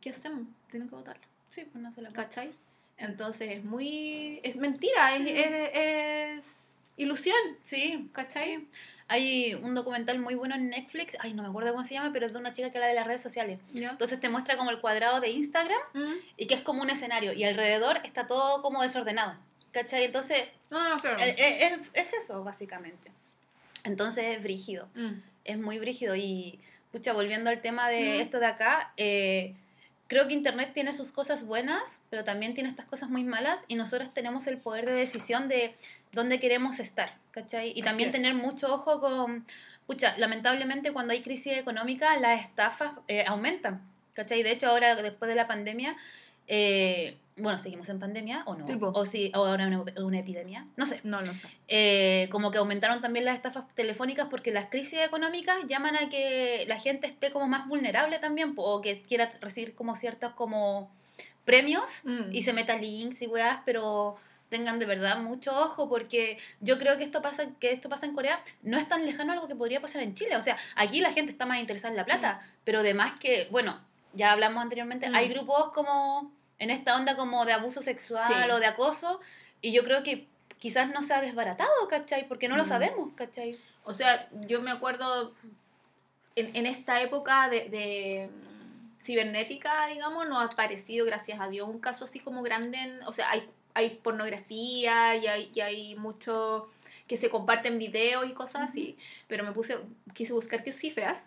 ¿Qué hacemos? Tienen que votarla. Sí, pues no se la ¿Cachai? Entonces es muy. Es mentira, es, Mm. es, es ilusión. Sí, ¿Cachai? sí. Hay un documental muy bueno en Netflix, ay, no me acuerdo cómo se llama, pero es de una chica que habla de las redes sociales. Entonces te muestra como el cuadrado de Instagram Mm. y que es como un escenario y alrededor está todo como desordenado. ¿Cachai? Entonces, No, no, claro. eh, eh, es, es eso, básicamente. Entonces es brígido, Mm. es muy brígido. Y, pucha, volviendo al tema de Mm. esto de acá, eh, creo que Internet tiene sus cosas buenas, pero también tiene estas cosas muy malas y nosotros tenemos el poder de decisión de dónde queremos estar, ¿cachai? Y Así también es. tener mucho ojo con, pucha, lamentablemente cuando hay crisis económica las estafas eh, aumentan, ¿cachai? De hecho ahora después de la pandemia, eh, bueno, seguimos en pandemia o no, Sí, o sí, o ahora una, una epidemia, no sé. No, no sé. Eh, como que aumentaron también las estafas telefónicas porque las crisis económicas llaman a que la gente esté como más vulnerable también o que quiera recibir como ciertos como premios Mm. y se meta links y weas, pero tengan de verdad mucho ojo porque yo creo que esto pasa que esto pasa en Corea no es tan lejano a algo que podría pasar en Chile o sea aquí la gente está más interesada en la plata pero además que bueno ya hablamos anteriormente Mm. hay grupos como en esta onda como de abuso sexual Sí. o de acoso y yo creo que quizás no se ha desbaratado ¿cachai? porque no lo Mm. sabemos ¿cachai? O sea, yo me acuerdo en, en esta época de, de cibernética, digamos, no ha aparecido, gracias a Dios, un caso así como grande. en- o sea, hay, hay pornografía y hay, y hay mucho que se comparten videos y cosas así. Pero me puse, quise buscar qué cifras.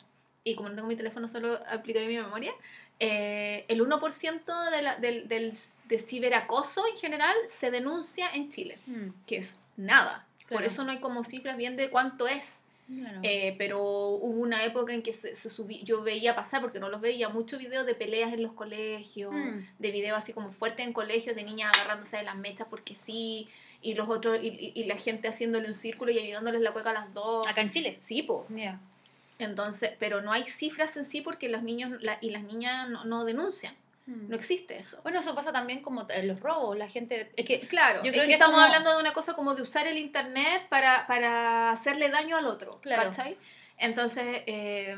Y como no tengo mi teléfono, solo aplicaré mi memoria. eh, el 1% de la, del, del, de ciberacoso en general se denuncia en Chile, Mm, que es nada. Por eso no hay como cifras bien de cuánto es. Claro. Eh, pero hubo una época en que se, se subí, yo veía pasar, porque no los veía, muchos videos de peleas en los colegios, Mm. de videos así como fuertes en colegios, de niñas agarrándose de las mechas porque sí, y los otros, y, y- y la gente haciéndole un círculo y ayudándoles la cueca a las dos. Acá en Chile. Sí, po. Entonces, pero no hay cifras en sí porque los niños la- y las niñas no, no denuncian. Mm. No existe eso. Bueno, eso pasa también como los robos. La gente. Es que. Claro, Yo es creo que, que es estamos como- hablando de una cosa como de usar el internet para, para hacerle daño al otro, Claro. ¿cachai? Entonces, eh,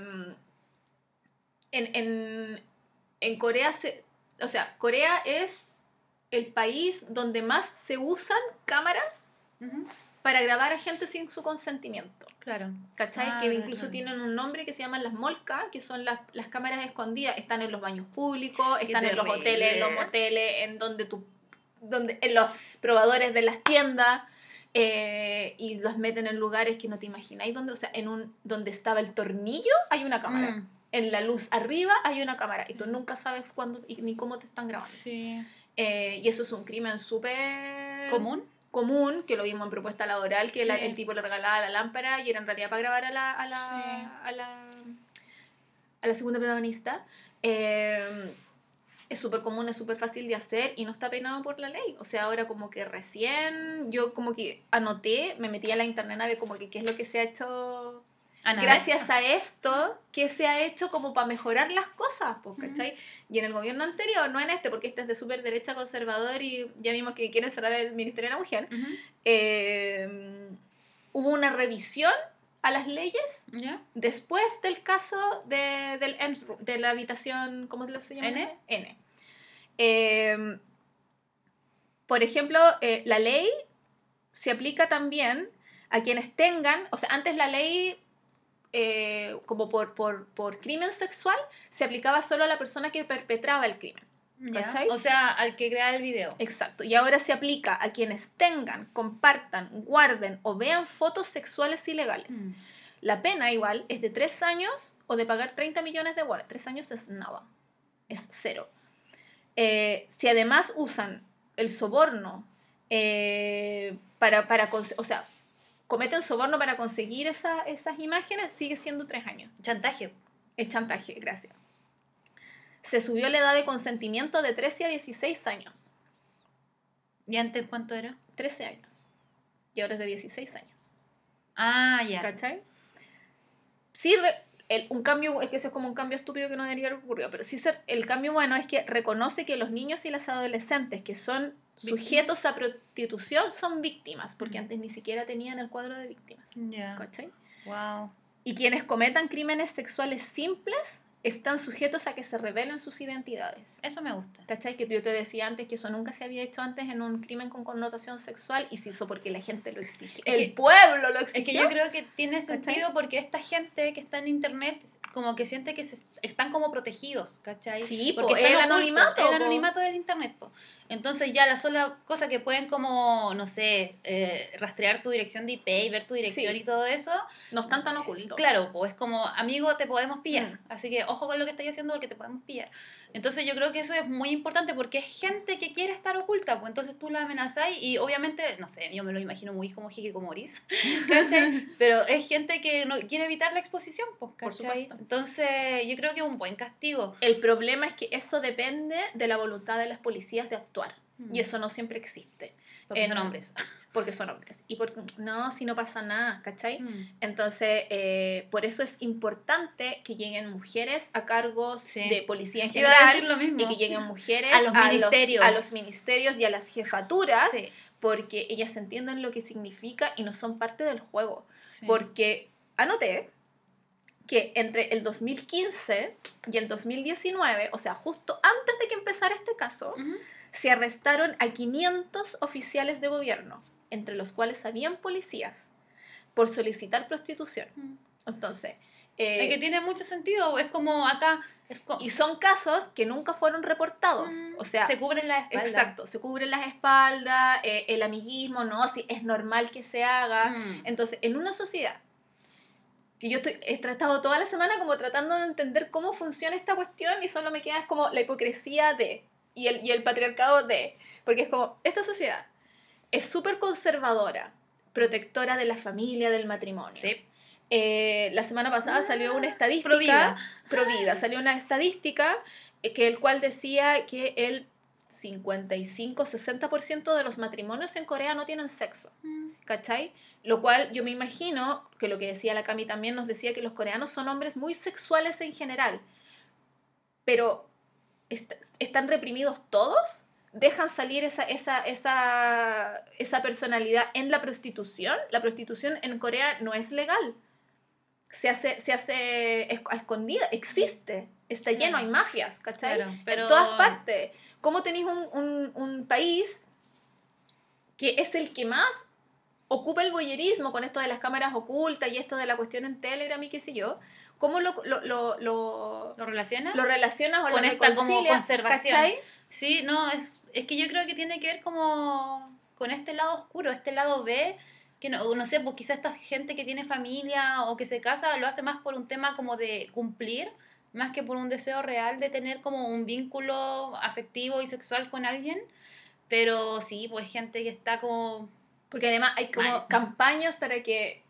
en, en, en Corea se... O sea, Corea es el país donde más se usan cámaras para grabar a gente sin su consentimiento. Claro. ¿Cachai? Ah, que incluso claro. tienen un nombre que se llaman las molcas, que son las, las cámaras escondidas. Están en los baños públicos, están en los hoteles, en los moteles, en donde tú, donde, en los probadores de las tiendas. eh, y los meten en lugares que no te imagináis donde, o sea, en un donde estaba el tornillo hay una cámara, Mm, en la luz arriba hay una cámara y tú nunca sabes cuándo y ni cómo te están grabando. Sí. Eh, y eso es un crimen súper ¿Común? Común, que lo vimos en propuesta laboral, que la- Sí. el tipo le regalaba la lámpara y era en realidad para grabar a la, a la, Sí. a la, a la segunda protagonista. Eh, es súper común, es súper fácil de hacer y no está penado por la ley. O sea, ahora como que recién yo como que anoté, me metí a la internet a ver como que qué es lo que se ha hecho gracias a esto, qué se ha hecho como para mejorar las cosas, pues, ¿cachai? Y en el gobierno anterior, no en este, porque este es de súper derecha conservador y ya vimos que quieren cerrar el Ministerio de la Mujer, eh, hubo una revisión a las leyes después del caso de, del la habitación, ¿cómo se llama? ¿N? N. Eh, por ejemplo, eh, la ley se aplica también a quienes tengan, o sea, antes la ley, eh, como por, por, por crimen sexual, se aplicaba solo a la persona que perpetraba el crimen. ¿Cachai? O sea, al que crea el video. Exacto. Y ahora se aplica a quienes tengan, compartan, guarden o vean fotos sexuales ilegales. Mm. La pena igual es de tres años o de pagar 30 millones de won. Tres años es nada. Es cero. Eh, si además usan el soborno eh, para, para o sea, cometen soborno para conseguir esa- esas imágenes, sigue siendo tres años. Chantaje. Es chantaje, gracias. Se subió la edad de consentimiento de 13 a 16 años. ¿Y antes cuánto era? 13 años. Y ahora es de 16 años. Ah, ya. ¿Cachai? Sí, re- el- un cambio, es que ese es como un cambio estúpido que no debería haber ocurrido, pero sí se- el cambio bueno es que reconoce que los niños y las adolescentes que son Víctimas. sujetos a prostitución son víctimas, porque antes ni siquiera tenían el cuadro de víctimas. ¿Cachai? Wow. Y quienes cometan crímenes sexuales simples están sujetos a que se revelen sus identidades. Eso me gusta. ¿Cachai? Que yo te decía antes que eso nunca se había hecho antes en un crimen con connotación sexual y se hizo porque la gente lo exige. Es el que- pueblo lo Es exigió. que yo creo que tiene ¿Cachai? sentido porque esta gente que está en internet como que siente que se, están como protegidos, ¿cachai? Sí, po, porque el están ocultos, anonimato, El po. anonimato del internet, po. Entonces ya la sola cosa que pueden como, no sé, eh, rastrear tu dirección de IP y ver tu dirección Sí. y todo eso, No están tan ocultos. claro, pues es como, amigo, te podemos pillar. Mm. Así que ojo con lo que estáis haciendo porque te podemos pillar. Entonces yo creo que eso es muy importante porque es gente que quiere estar oculta, pues entonces tú la amenazáis y obviamente, no sé, yo me lo imagino muy como Hikikomoris, ¿cachai? Pero es gente que no quiere evitar la exposición, pues, Por ¿cachai? supuesto. Entonces yo creo que es un buen castigo. El problema es que eso depende de la voluntad de las policías de actuar. Mm. Y eso no siempre existe. Porque en- son hombres. Porque son hombres. Y porque, no, si no pasa nada, ¿cachai? Mm. Entonces, eh, por eso es importante que lleguen mujeres a cargos Sí. de policía en Iba a decir general. lo mismo. Y que lleguen mujeres A los ministerios. a los ministerios y a las jefaturas, Sí, porque ellas entienden lo que significa y no son parte del juego. sí. Porque anoté que entre el 2015 y el 2019, o sea, justo antes de que empezara este caso, Ujú. Se arrestaron a 500 oficiales de gobierno, entre los cuales habían policías, por solicitar prostitución. Mm. Entonces, Eh, Es que tiene mucho sentido. Es como acá. Es co- y son casos que nunca fueron reportados. Mm, O sea, se cubren la espalda. exacto, se cubren las espaldas, eh, el amiguismo, no, si es normal que se haga. Mm. Entonces, en una sociedad que yo estoy, he tratado toda la semana como tratando de entender cómo funciona esta cuestión y solo me queda como la hipocresía de y el, y el patriarcado de, porque es como, esta sociedad es súper conservadora, protectora de la familia, del matrimonio. Sí. Eh, la semana pasada salió una estadística. provida. Provida. Salió una estadística eh, que el cual decía que el 55-60% de los matrimonios en Corea no tienen sexo. Mm. ¿Cachai? Lo cual yo me imagino que lo que decía la Cami también nos decía que los coreanos son hombres muy sexuales en general. Pero est- están reprimidos todos. Dejan salir esa, esa, esa, esa personalidad en la prostitución. La prostitución en Corea no es legal. Se hace, se hace a escondida, existe, está lleno, hay mafias, ¿cachai? Claro, pero- En todas partes. ¿Cómo tenéis un, un, un país que es el que más ocupa el voyerismo con esto de las cámaras ocultas y esto de la cuestión en Telegram y qué sé yo? ¿Cómo lo, lo, lo, lo, ¿Lo relacionas? lo relacionas o Con lo esta como conservación. ¿cachai? Sí, no, es, es que yo creo que tiene que ver como con este lado oscuro, este lado B, que no, no sé, pues quizá esta gente que tiene familia o que se casa lo hace más por un tema como de cumplir, más que por un deseo real de tener como un vínculo afectivo y sexual con alguien. Pero sí, pues gente que está como... Porque además hay como Mal. campañas para que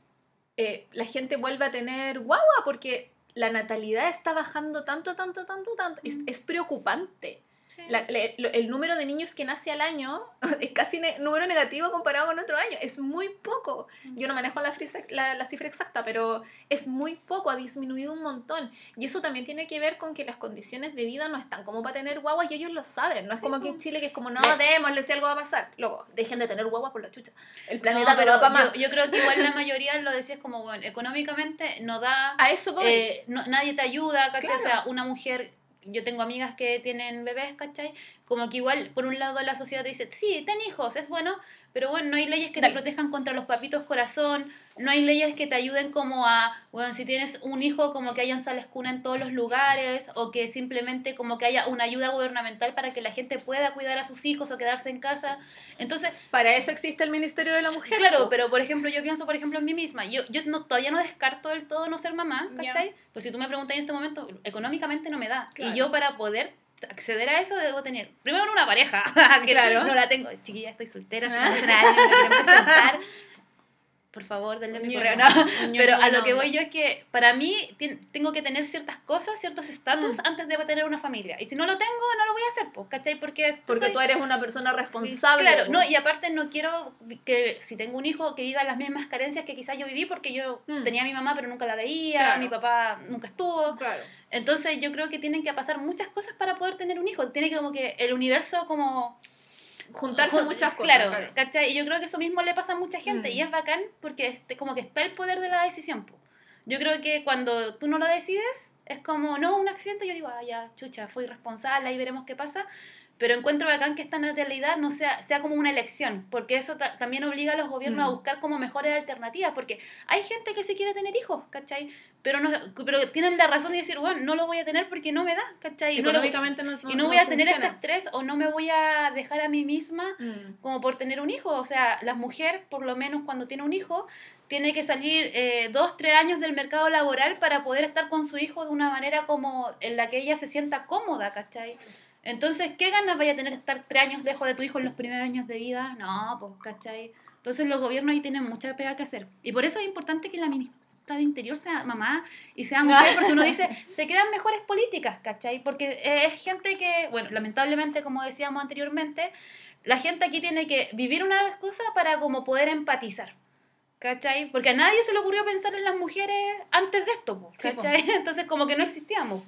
eh, la gente vuelva a tener guagua, porque la natalidad está bajando tanto, tanto, tanto, tanto. Es, Mm. es preocupante. Sí. La- le- lo- el número de niños que nace al año es casi ne- número negativo comparado con otro año. Es muy poco. Yo no manejo la, frisa- la, la cifra exacta, pero es muy poco, ha disminuido un montón. Y eso también tiene que ver con que las condiciones de vida no están como para tener guaguas y ellos lo saben. No es como aquí en Chile que es como, no, Le- démosle si algo va a pasar. Luego, dejen de tener guaguas por la chucha. El planeta No, lo va pero para más. yo, yo creo que igual la mayoría lo decías como, bueno, económicamente no da... A eso voy. eh, no- nadie te ayuda, ¿cachai? Claro. O sea, una mujer, yo tengo amigas que tienen bebés, ¿cachai? Como que igual, por un lado, la sociedad te dice, sí, ten hijos, es bueno, pero bueno, no hay leyes que Dale. te protejan contra los papitos corazón, no hay leyes que te ayuden como a, bueno, si tienes un hijo, como que hayan sales cuna en todos los lugares, o que simplemente como que haya una ayuda gubernamental para que la gente pueda cuidar a sus hijos o quedarse en casa. Entonces, Para eso existe el Ministerio de la Mujer. Claro, pero por ejemplo, yo pienso, por ejemplo, en mí misma. Yo, yo no, todavía no descarto del todo no ser mamá. ¿cachai? Pues si tú me preguntas en este momento, económicamente no me da. Claro. Y yo para poder acceder a eso debo tener, primero una pareja, que Claro. no la tengo. Chiquilla, estoy soltera, si Ah. no me quieren presentar. Por favor, denle mi correo. no. Pero a lo que voy yo es que para mí tengo que tener ciertas cosas, ciertos estatus Mm. antes de tener una familia. Y si no lo tengo, no lo voy a hacer, pues, ¿cachai? Porque, Porque soy- tú eres una persona responsable. Claro, no, y aparte no quiero que si tengo un hijo que viva las mismas carencias que quizás yo viví porque yo Mm. tenía a mi mamá pero nunca la veía, Claro. mi papá nunca estuvo. Claro. Entonces yo creo que tienen que pasar muchas cosas para poder tener un hijo. Tiene que como que el universo como... Juntarse jun- muchas cosas. Claro, claro. ¿cachai? Y yo creo que eso mismo le pasa a mucha gente Mm. y es bacán porque este, como que está el poder de la decisión. po. Yo creo que cuando tú no lo decides, es como, no, un accidente, yo digo, ah, ya, chucha, fui irresponsable, ahí veremos qué pasa. Pero encuentro bacán que esta natalidad no sea, sea como una elección, porque eso ta- también obliga a los gobiernos a Mm. buscar como mejores alternativas, porque hay gente que se quiere tener hijos, ¿cachai? Pero, no, pero tienen la razón de decir, bueno, no lo voy a tener porque no me da, ¿cachai? Y no, Económicamente no, y no voy a tener este estrés o no me voy a dejar a mí misma Mm. como por tener un hijo. O sea, la mujer, por lo menos cuando tiene un hijo, tiene que salir eh, dos, tres años del mercado laboral para poder estar con su hijo de una manera como en la que ella se sienta cómoda, ¿cachai? Entonces, ¿qué ganas vaya a tener estar tres años lejos de tu hijo en los primeros años de vida? No, pues, ¿cachai? Entonces los gobiernos ahí tienen mucha pega que hacer. Y por eso es importante que la ministra de Interior sea mamá y sea mujer, porque uno dice, se crean mejores políticas, ¿cachai? Porque es gente que, bueno, lamentablemente, como decíamos anteriormente, la gente aquí tiene que vivir una cosa para como poder empatizar. ¿Cachai? Porque a nadie se le ocurrió pensar en las mujeres antes de esto, po, Sí, po. ¿cachai? Entonces como que no existíamos.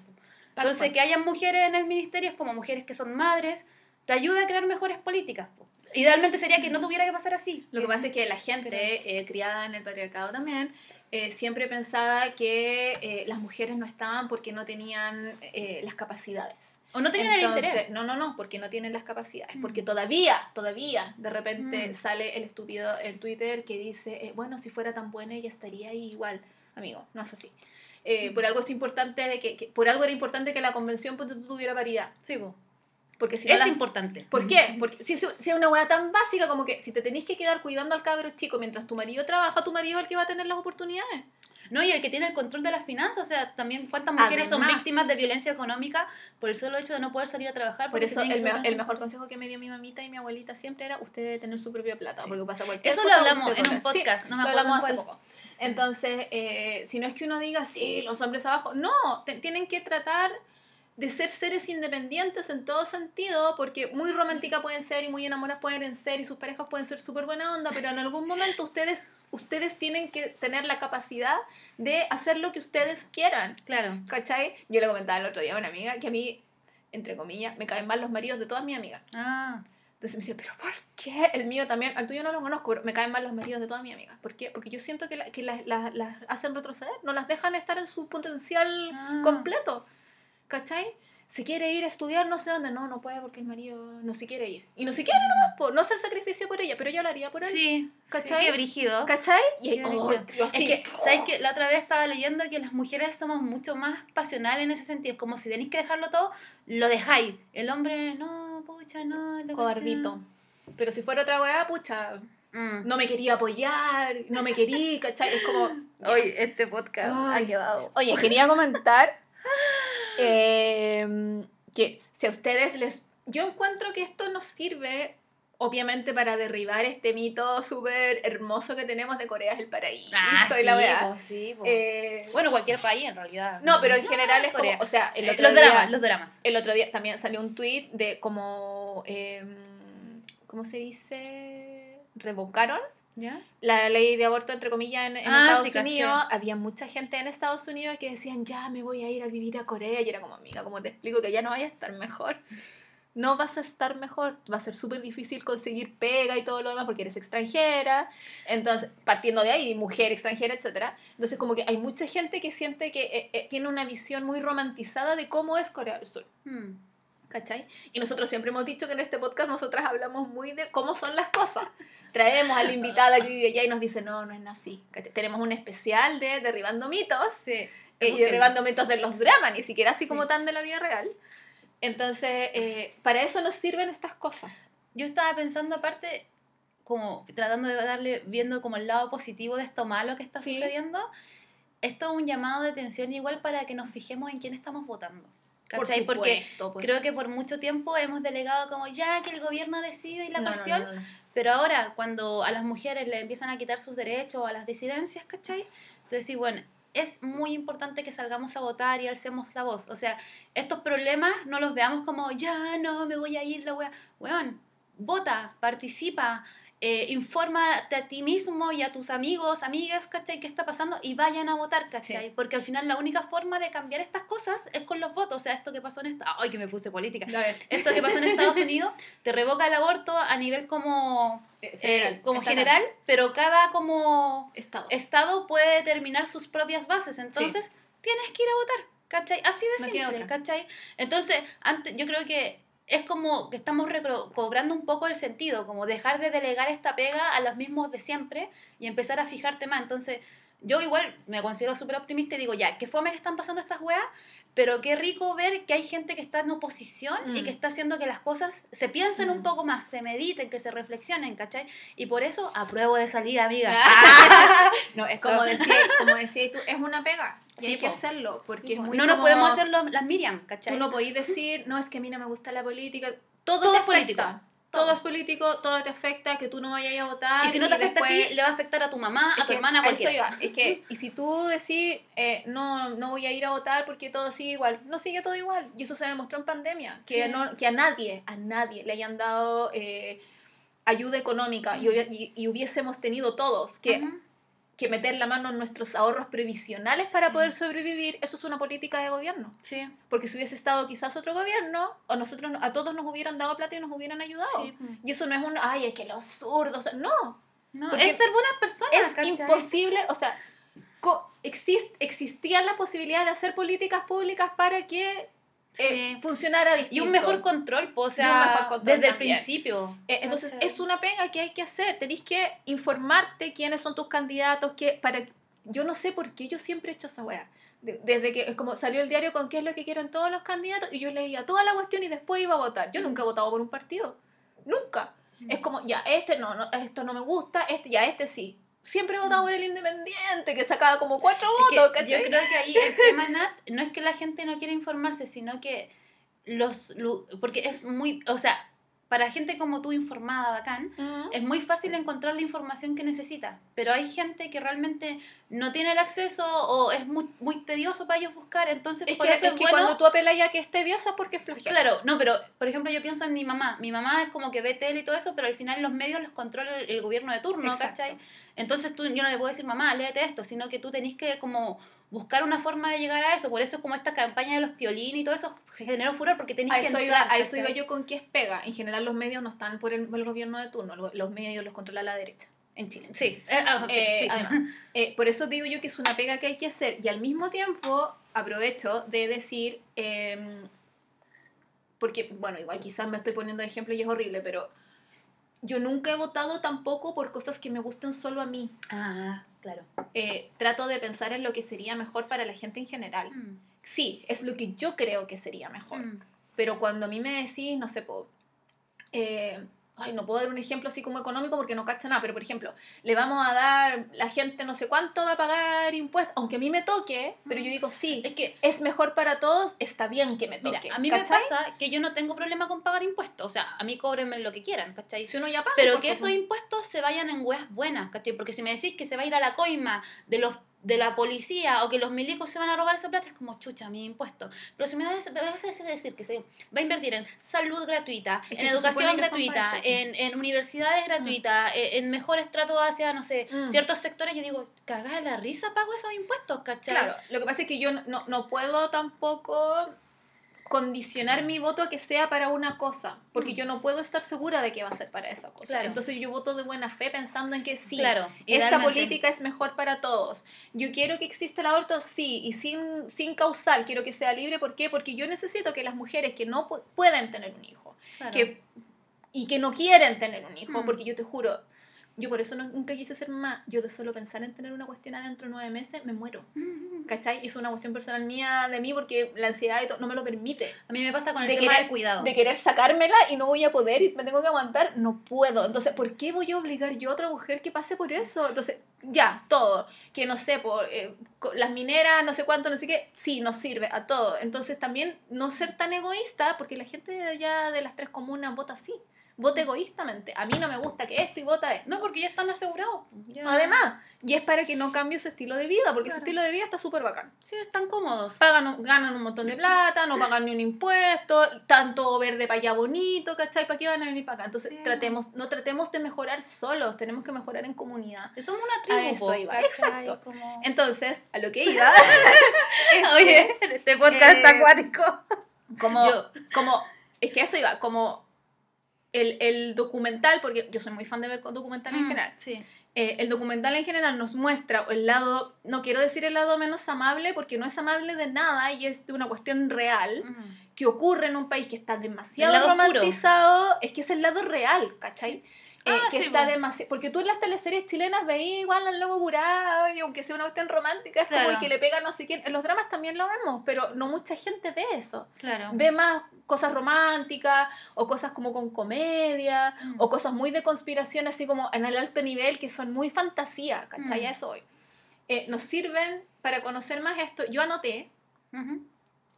Entonces cual. que hayan mujeres en el ministerio es como mujeres que son madres, te ayuda a crear mejores políticas. po. Idealmente sería que no tuviera que pasar así. Lo que pasa es que la gente, eh, criada en el patriarcado también, eh, siempre pensaba que eh, las mujeres no estaban porque no tenían eh, las capacidades. O no tenían el Entonces, interés. No, no, no, porque no tienen las capacidades. Mm. Porque todavía, todavía, de repente Mm. sale el estúpido en Twitter que dice, eh, bueno, si fuera tan buena ella estaría ahí igual. Amigo, no es así. Eh, por algo es importante de que, que- por algo era importante que la convención pues, tuviera paridad. Sí, po. Porque si no Es importante. ¿Por qué? Porque si es, si es una weá tan básica como que si te tenés que quedar cuidando al cabro chico mientras tu marido trabaja, tu marido es el que va a tener las oportunidades. No, y el que tiene el control de las finanzas, o sea, también cuántas mujeres son Además. víctimas de violencia económica por el solo hecho de no poder salir a trabajar. Por eso el, me- el mejor consejo que me dio mi mamita y mi abuelita siempre era usted debe tener su propia plata, porque pasa cualquier Eso lo cosa, hablamos usted en un. Sí, podcast, no me lo hablamos hace poco. Entonces, eh, si no es que uno diga, sí, los hombres abajo, no, tienen que tratar de ser seres independientes en todo sentido, porque muy romántica pueden ser y muy enamoradas pueden ser y sus parejas pueden ser súper buena onda, pero en algún momento ustedes, ustedes tienen que tener la capacidad de hacer lo que ustedes quieran. Claro. ¿Cachai? Yo le comentaba el otro día a una amiga que a mí, entre comillas, me caen mal los maridos de todas mis amigas. Ah, Entonces me dice, ¿pero por qué? El mío también, al tuyo no lo conozco, pero me caen mal los maridos de todas mis amigas. ¿Por qué? Porque yo siento que, la- que las, las- las hacen retroceder, no las dejan estar en su potencial Ah. completo. ¿Cachai? Se quiere ir a estudiar no sé dónde, no, no puede porque el marido no se quiere ir. Y no se quiere nomás, po, no hace el sacrificio por ella, pero yo lo haría por él. sí. ¿Cachai? Sí, qué brígido. ¿Cachai? Y ahí, oh, yo así, Es que, ¿sabes qué? La otra vez estaba leyendo que las mujeres somos mucho más pasionales en ese sentido. Como si tenéis que dejarlo todo, lo dejáis. El hombre, no, pucha, no. cobardito. Pero si fuera otra weá, pucha, Mm. no me quería apoyar, no me quería, ¿cachai? Es como... Hoy este podcast Ay. ha quedado. Oye, quería comentar eh, que si a ustedes les... Yo encuentro que esto nos sirve, obviamente, para derribar este mito súper hermoso que tenemos de Corea es el paraíso Ah, y la sí, po. Eh, Bueno, cualquier país en realidad. no, pero en general es como... Corea. O sea, el Eh, otro los día... dramas, los dramas. El otro día también salió un tweet de como... eh, ¿Cómo se dice? Revocaron ¿Ya? la ley de aborto, entre comillas, en, en Ah, Estados sí, caché. Unidos, había mucha gente en Estados Unidos que decían, ya me voy a ir a vivir a Corea. Y era como, amiga, ¿cómo te explico que ya no vaya a estar mejor? No vas a estar mejor, va a ser súper difícil conseguir pega y todo lo demás porque eres extranjera. Entonces, partiendo de ahí, mujer extranjera, etc. Entonces, como que hay mucha gente que siente que eh, eh, tiene una visión muy romantizada de cómo es Corea del Sur. Hmm. ¿Cachai? Y nosotros siempre hemos dicho que en este podcast nosotras hablamos muy de cómo son las cosas. Traemos a la invitada que vive allá y nos dice, no, no es así. ¿Cachai? Tenemos un especial de Derribando mitos Sí. eh, y derribando mitos de los dramas, ni siquiera así Sí. como tan de la vida real. Entonces, eh, para eso nos sirven estas cosas. Yo estaba pensando aparte, como tratando de darle, viendo como el lado positivo de esto malo que está Sí. sucediendo, esto es un llamado de atención igual para que nos fijemos en quién estamos votando. ¿Cachai? Porque supuesto, creo que por mucho tiempo hemos delegado como ya que el gobierno decide y la No, cuestión, no, no, no. pero ahora cuando a las mujeres le empiezan a quitar sus derechos, a las disidencias, ¿cachai? Entonces sí, bueno, es muy importante que salgamos a votar y alcemos la voz. O sea, estos problemas no los veamos como, ya no, me voy a ir, la wea. Weón, vota, participa, eh, infórmate a ti mismo y a tus amigos, amigas, ¿cachai? ¿Qué está pasando? Y vayan a votar, ¿cachai? Sí. Porque al final la única forma de cambiar estas cosas es con los votos. O sea, esto que pasó en esta... ¡Ay, que me puse política! Esto que pasó en Estados Unidos te revoca el aborto a nivel como, eh, eh, como estatal, general, pero cada como Estado. estado puede determinar sus propias bases. Entonces, tienes que ir a votar, ¿cachai? Así de No simple. ¿cachai? Entonces, antes, yo creo que es como que estamos recro- cobrando un poco el sentido, como dejar de delegar esta pega a los mismos de siempre y empezar a fijarte más. Entonces, yo igual me considero súper optimista y digo, ya, qué fome que están pasando estas weas, pero qué rico ver que hay gente que está en oposición y Mm. que está haciendo que las cosas se piensen Mm. un poco más, se mediten, que se reflexionen, ¿cachai? Y por eso apruebo de salida, amiga. no, es Como decía, como decía tú, es una pega. Y Sí, hay que hacerlo, porque es muy no nos podemos hacer lo- las Miriam, ¿cachai? Tú no podéis decir, no, es que a mí no me gusta la política. Todo, Todo es político. Todo. Todo. es político, todo te afecta, que tú no vayas a votar. y si no te afecta después- a ti, le va a afectar a tu mamá, a tu que hermana, a cualquiera. Es que, y si tú decís, eh, no, no voy a ir a votar porque todo sigue igual, no sigue todo igual. Y eso se demostró en pandemia, que, Sí. no, que a nadie, a nadie le hayan dado eh, ayuda económica y, y- y hubiésemos tenido todos que. Que meter la mano en nuestros ahorros previsionales para poder sobrevivir, eso es una política de gobierno. Sí. Porque si hubiese estado quizás otro gobierno, o nosotros a todos nos hubieran dado plata y nos hubieran ayudado. Sí. Y eso no es un, ay, es que los zurdos, no, No, es ser buenas personas, es ¿cachai? imposible, o sea, co- exist, existía la posibilidad de hacer políticas públicas para que eh, Sí. funcionara distinto. Y un mejor control, po, o sea, un mejor control desde el principio. Eh, entonces, es una pega que hay que hacer. Tenéis que informarte quiénes son tus candidatos, que, para, yo no sé por qué yo siempre he hecho esa weá. De- Desde que es como salió el diario con qué es lo que quieren todos los candidatos y yo leía toda la cuestión y después iba a votar. Yo nunca he votado por un partido. Nunca. Es como, ya, este no, no, esto no me gusta, este, ya, este sí. Siempre he votado por el independiente, que sacaba como cuatro Es que votos, yo ¿cachai? creo que ahí el tema, Nat, no es que la gente no quiera informarse, sino que los... lu- Porque es muy... O sea, para gente como tú informada, bacán, es muy fácil encontrar la información que necesita, pero hay gente que realmente no tiene el acceso o es muy, muy tedioso para ellos buscar, entonces Es por que, eso es es que bueno... cuando tú apelas ya que es tedioso es porque es flojera. Claro, no, pero por ejemplo yo pienso en mi mamá. Mi mamá es como que ve tele y todo eso, pero al final los medios los controla el, el gobierno de turno, Exacto. ¿cachai? Entonces tú, yo no le puedo decir, mamá, léete esto, sino que tú tenés que como buscar una forma de llegar a eso. Por eso es como esta campaña de los piolín y todo eso generó furor porque tenés A que entrar, a eso iba yo con que es pega. En general los medios no están por el, el gobierno de turno, lo- los medios los controla la derecha en Chile. Sí, eh, ah, sí, Eh, sí. además, eh, por eso digo yo que es una pega que hay que hacer y al mismo tiempo aprovecho de decir, eh, porque bueno, igual quizás me estoy poniendo de ejemplo y es horrible, pero yo nunca he votado tampoco por cosas que me gusten solo a mí. Ah, claro. Eh, trato de pensar en lo que sería mejor para la gente en general. Mm, Sí, es lo que yo creo que sería mejor. mm. Pero cuando a mí me decís, no sé, po, eh, ay, no puedo dar un ejemplo así como económico porque no cacho nada, pero por ejemplo, le vamos a dar, la gente no sé cuánto va a pagar impuestos, aunque a mí me toque, pero yo digo, sí, Es que es mejor para todos, está bien que me Mira, toque. a mí ¿cachai? me pasa que yo no tengo problema con pagar impuestos. O sea, a mí cóbrenme lo que quieran, ¿cachai? Si uno ya paga, Pero que esos impuestos se vayan en weas buenas, ¿cachai? Porque si me decís que se va a ir a la coima de los de la policía o que los milicos se van a robar esa plata, es como chucha, mi impuesto. Pero si me vas a decir que se va a invertir en salud gratuita, Es que en educación gratuita, en, en universidades gratuitas, en, en mejores tratos hacia, no sé, Mm. ciertos sectores, yo digo, cagada la risa, pago esos impuestos, ¿cachai? Claro, lo que pasa es que yo no, no puedo tampoco condicionar mi voto a que sea para una cosa, porque Mm. yo no puedo estar segura de que va a ser para esa cosa. Claro. Entonces yo voto de buena fe pensando en que sí, Claro, esta política es mejor para todos. Yo quiero que exista el aborto, sí, y sin, sin causal, quiero que sea libre, ¿por qué? Porque yo necesito que las mujeres que no pu- pueden tener un hijo, Claro. que, y que no quieren tener un hijo, Mm. porque yo te juro, yo por eso no- nunca quise ser mamá, yo de solo pensar en tener una cuestión adentro de nueve meses, me muero. ¿Cachai? Es una cuestión personal mía de mí porque la ansiedad y todo no me lo permite. A mí me pasa con el De tema querer- del cuidado. De querer sacármela y no voy a poder y me tengo que aguantar, no puedo. Entonces, ¿por qué voy a obligar yo a otra mujer que pase por eso? Entonces, ya, todo. Que no sé, por eh, las mineras, no sé cuánto, no sé qué, sí, nos sirve a todo. Entonces, también no ser tan egoísta porque la gente de allá de las tres comunas vota así. Vota egoístamente. A mí no me gusta que esto y vota esto. No, porque ya están asegurados. ya- Además, y es para que no cambie su estilo de vida, porque su estilo de vida está súper bacán. Sí, están cómodos. Pagan, ganan un montón de plata, no pagan ni un impuesto, tanto verde para allá bonito, ¿cachai? ¿Para qué van a venir para acá? Entonces, Sí. tratemos, no tratemos de mejorar solos, tenemos que mejorar en comunidad. Somos una tribu, A eso iba, exacto. Como- Entonces, a lo que iba, es Oye, este podcast eh, acuático. como, Yo- como, es que eso iba, como el, el documental, porque yo soy muy fan de ver documental en Mm, general, Sí. eh, el documental en general nos muestra el lado, no quiero decir el lado menos amable, porque no es amable de nada y es de una cuestión real Mm. que ocurre en un país que está demasiado oscuro. romantizado, es que es el lado real, ¿cachai? Eh, Ah, que sí, está po. demasiado. Porque tú en las teleseries chilenas veías igual al lobo curado, y aunque sea una cuestión romántica, es como Claro. el que le pega a no sé quién. En los dramas también lo vemos, pero no mucha gente ve eso. Claro. Ve más cosas románticas, o cosas como con comedia, Mm. o cosas muy de conspiración, así como en el alto nivel, que son muy fantasía, ¿cachai? Mm. Eso voy. Eh, nos sirven para conocer más esto. Yo anoté Ujú.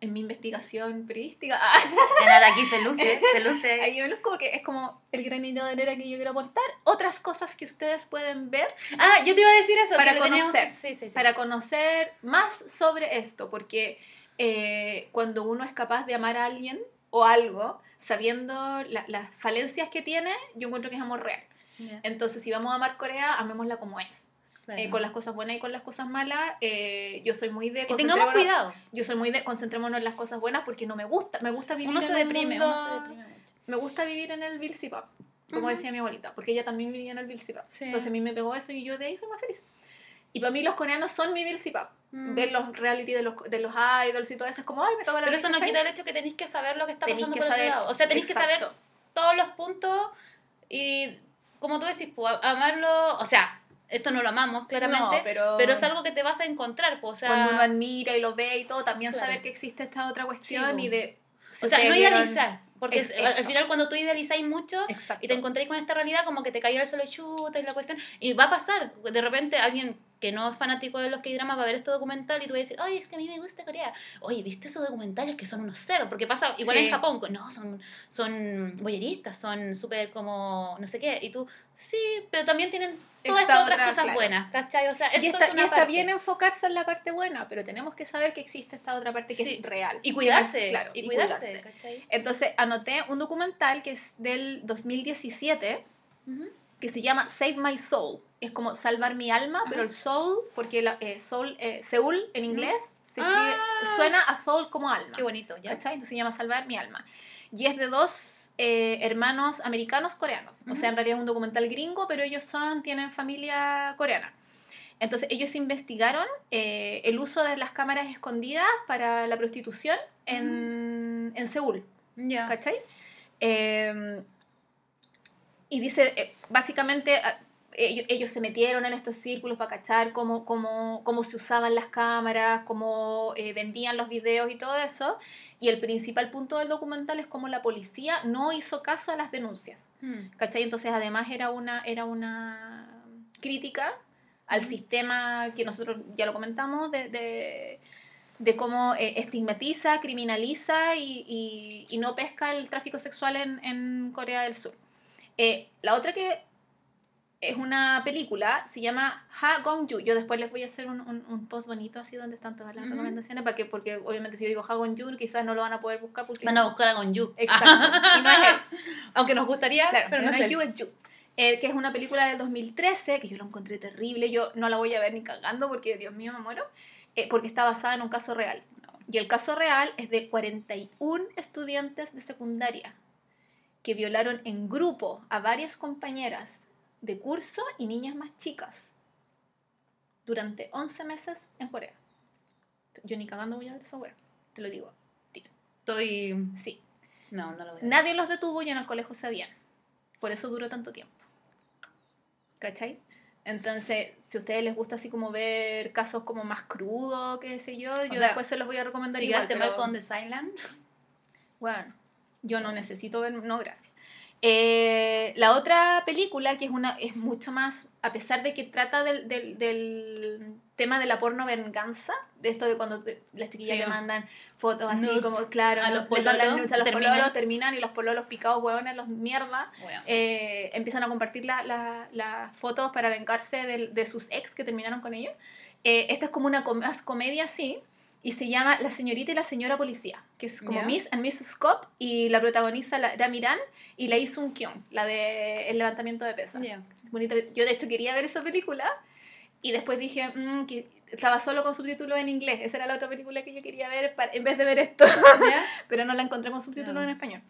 En mi investigación periodística. Nada, aquí se luce, se luce. Ahí yo lo como que es como el granito de arena que yo quiero aportar. Otras cosas que ustedes pueden ver Ah, yo te iba a decir eso. Para conocer, Sí, sí, sí. para conocer más sobre esto, porque eh, cuando uno es capaz de amar a alguien o algo, sabiendo la- las falencias que tiene, yo encuentro que es amor real. Entonces, si vamos a amar Corea, amémosla como es. Claro. Eh, con las cosas buenas y con las cosas malas, eh, yo soy muy de... Y tengamos cuidado. Yo soy muy de concentrémonos en las cosas buenas porque no me gusta. Me gusta vivir Uno en se un deprime, mundo- uno se deprime mucho. me gusta vivir en el Bilsy Pop, como Ujú. decía mi abuelita, porque ella también vivía en el Bilsy Pop. Sí. Entonces a mí me pegó eso y yo de ahí soy más feliz. Y para mí los coreanos son mi Bilsy Pop. Mm. Ver los reality de los, de los idols y todo eso es como, ay, me cago en la Pero eso no quita el hecho que tenéis que saber lo que está Tenéis pasando que por saber. otro lado. O sea, tenéis que saber todos los puntos y, como tú decís, pues, amarlo, o sea, esto no lo amamos, claramente, No, pero- pero... es algo que te vas a encontrar, pues, o sea, Cuando uno admira y lo ve y todo, también Claro. saber que existe esta otra cuestión Sí, y de... si o sea, no idealizar, porque es- al- final cuando tú idealizáis mucho Exacto. y te encontráis con esta realidad, como que te caía el solo chuta y la cuestión, y va a pasar, de repente alguien que no es fanático de los K-dramas va a ver este documental y tú vas a decir, oye, es que a mí me gusta Corea. Oye, ¿viste esos documentales que son unos ceros? Porque pasa igual Sí. en Japón, no, son, son boyeristas, son súper como no sé qué, y tú, sí, pero también tienen todas Esta estas otras otra, cosas claro. buenas, ¿cachai? O sea, Y esto está, es y una está parte. bien enfocarse en la parte buena, pero tenemos que saber que existe esta otra parte que Sí. es real. Y cuidarse, claro, y cuidarse, ¿cachai? Entonces anoté un documental que es del 2017 Ujú. Que se llama Save My Soul. Es como salvar mi alma, Ajá. pero el soul, porque la, eh, soul, eh, Seúl en inglés se Ah. suena a soul como alma. Qué bonito, ¿ya? ¿cachai? Entonces se llama Salvar mi alma. Y es de dos eh, hermanos americanos coreanos. O sea, en realidad es un documental gringo, pero ellos son, tienen familia coreana. Entonces ellos investigaron eh, el uso de las cámaras escondidas para la prostitución en, en Seúl. Ya. ¿Cachai? Eh, y dice, eh, básicamente, ah, ellos, ellos se metieron en estos círculos para cachar cómo, cómo, cómo se usaban las cámaras, cómo eh, vendían los videos y todo eso. Y el principal punto del documental es cómo la policía no hizo caso a las denuncias. Mm. ¿Cachai? Entonces, además, era una, era una crítica al sistema que nosotros ya lo comentamos, de, de, de cómo eh, estigmatiza, criminaliza y, y- y no pesca el tráfico sexual en, en Corea del Sur. Eh, la otra que es una película, se llama Ha Gong-ju. Yo después les voy a hacer un, un- un post bonito así donde están todas las recomendaciones, para que, porque obviamente si yo digo Ha Gong-ju quizás no lo van a poder buscar porque... Van a buscar a Gonju. Exacto. Y no es él. Aunque nos gustaría, Claro, pero no no es él. You, es You. Eh, que es una película del 2013, que yo la encontré terrible. Yo no la voy a ver ni cagando porque, Dios mío, me muero. eh, porque está basada en un caso real. Y el caso real es de 41 estudiantes de secundaria que violaron en grupo a varias compañeras de curso y niñas más chicas durante 11 meses en Corea. Yo ni cagando voy a ver esa wea. Te lo digo. Estoy... Sí. No, no lo voy a. Nadie los detuvo y en el colegio sabían. Por eso duró tanto tiempo. ¿Cachai? Entonces, si a ustedes les gusta así como ver casos como más crudos, qué sé yo, yo después se los voy a recomendar Si igual. quedaste mal pero- con The Silent, Bueno, yo no necesito ver, no, gracias. Eh, la otra película, que es una es mucho más, a pesar de que trata del, del, del tema de la porno venganza, de esto de cuando te- las chiquillas Sí. le mandan fotos así Nudes como, claro, a los pololos, nudes a los terminan. pololos, terminan y los pololos picados hueones, los mierda, bueno, eh, empiezan a compartir la- la- las fotos para vengarse del- de, sus ex que terminaron con ellos. Eh, esta es como una com- más comedia así, y se llama La señorita y la señora policía, que es como Ya. Miss and Mrs. Cop, y la protagoniza la, la Miran y la hizo un Kyung, la de el levantamiento de pesas. ya. Bonita. Yo de hecho quería ver esa película, y después dije mm, que estaba solo con subtítulos en inglés, esa era la otra película que yo quería ver para- en vez de ver esto, ¿Ya? pero no la encontré con subtítulos No. en español.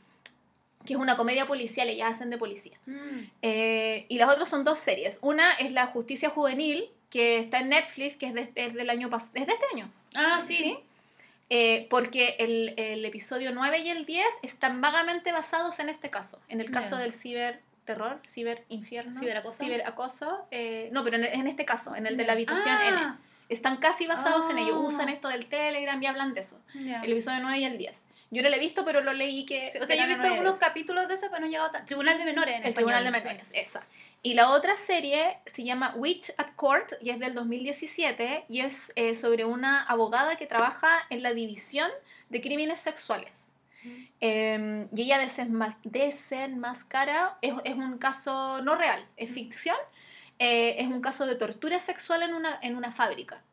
Que es una comedia policial, ellas hacen de policía. Mm. Eh, y las otras son dos series. Una es La Justicia Juvenil, que está en Netflix, que es, de, es del año pas- es de este año. Ah, sí. Eh, porque el, el episodio 9 y el 10 están vagamente basados en este caso, en el caso Ya. del ciberterror, ciberinfierno, Ciberacoso. ciberacoso. eh, no, pero en, en este caso, en el de la habitación N. Ah, Están casi basados en ello. Ah. Usan esto del Telegram y hablan de eso. ya. El episodio 9 y el 10. Yo no lo he visto, pero lo leí que... Sí, o sea, yo he visto algunos capítulos de eso, pero no he llegado a... Tribunal de Menores en El Tribunal de español, Menores, esa. Y la otra serie se llama Witch at Court y es del 2017 y es eh, sobre una abogada que trabaja en la división de crímenes sexuales. Eh, y ella desenmas desenmascara, es, es un caso no real, es ficción, eh, es un caso de tortura sexual en una, en una fábrica.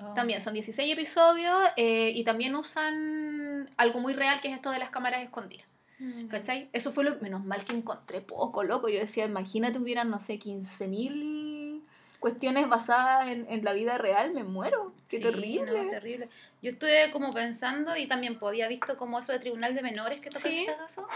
Oh. También son 16 episodios eh, y también usan algo muy real que es esto de las cámaras escondidas. Mm. ¿Cachai? Eso fue lo menos mal que encontré poco, loco. Yo decía, imagínate hubieran, no sé, 15.000 cuestiones basadas en, en la vida real, me muero. Qué Sí, terrible. no, terrible. Yo estuve como pensando y también pues, había visto como eso de Tribunal de Menores que toca Sí. este caso.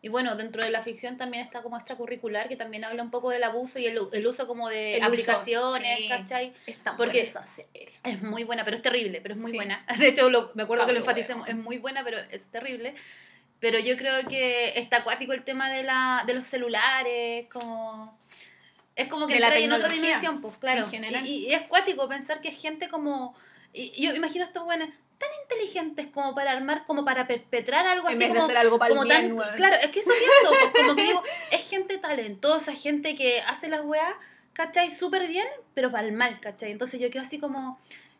Y bueno, dentro de la ficción también está como extracurricular que también habla un poco del abuso y el, el uso como de El aplicaciones, sí. ¿cachai? Porque- buena esa serie. Es muy buena, pero es terrible, pero es muy Sí. buena. De hecho, lo- me acuerdo que lo enfaticemos, es muy buena, pero es terrible. Pero yo creo que está acuático el tema de, la, de los celulares, como... Es como que De la entra en otra dimensión, pues claro. en general. Y, y es cuático pensar que es gente como. y yo imagino a estos buenos tan inteligentes como para armar, como para perpetrar algo En así vez de como. hacer algo para el como bien, tan- weón. Claro, es que eso pienso, pues, como que digo, es gente talentosa, gente que hace las weas, ¿cachai? Súper bien, pero para el mal, ¿cachai? Entonces yo quedo así como,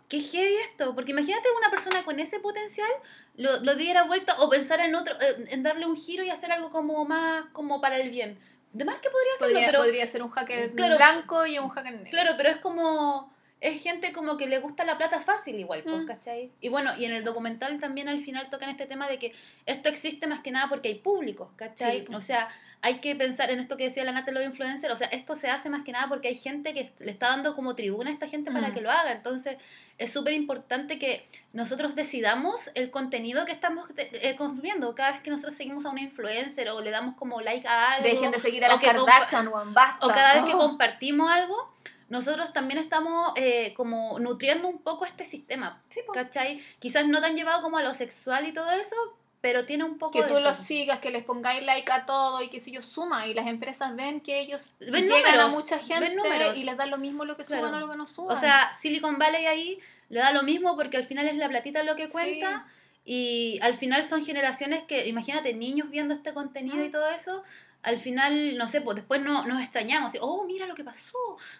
qué heavy esto, porque imagínate una persona con ese potencial lo, lo diera vuelta o pensar en otro, en darle un giro y hacer algo como más como para el bien. De más que podría hacerlo, Podría, pero podría ser un hacker Claro. blanco y un hacker negro. claro, pero es como es gente como que le gusta la plata fácil igual, pues, Mm. ¿cachai? Y bueno, y en el documental también al final tocan este tema de que esto existe más que nada porque hay público, ¿cachai? Sí. O sea, hay que pensar en esto que decía la Nata de los influencers, o sea, esto se hace más que nada porque hay gente que le está dando como tribuna a esta gente para Mm. que lo haga, entonces es súper importante que nosotros decidamos el contenido que estamos eh, consumiendo, cada vez que nosotros seguimos a una influencer o le damos como like a algo, Dejen de seguir a las Kardashian, basta. o cada vez que Oh. compartimos algo, nosotros también estamos eh, como nutriendo un poco este sistema, Sí. ¿cachai? Quizás no tan llevado como a lo sexual y todo eso, pero tiene un poco que de tú eso. los sigas, que les pongáis like a todo y que si ellos suman y las empresas ven que ellos Ven llegan a mucha gente y les da lo mismo lo que Claro. suban o lo que no suban. O sea, Silicon Valley ahí le da lo mismo porque al final es la platita lo que cuenta y al final son generaciones que, imagínate, niños viendo este contenido y todo eso, al final, no sé, pues después no, nos extrañamos, y, oh, mira lo que pasó.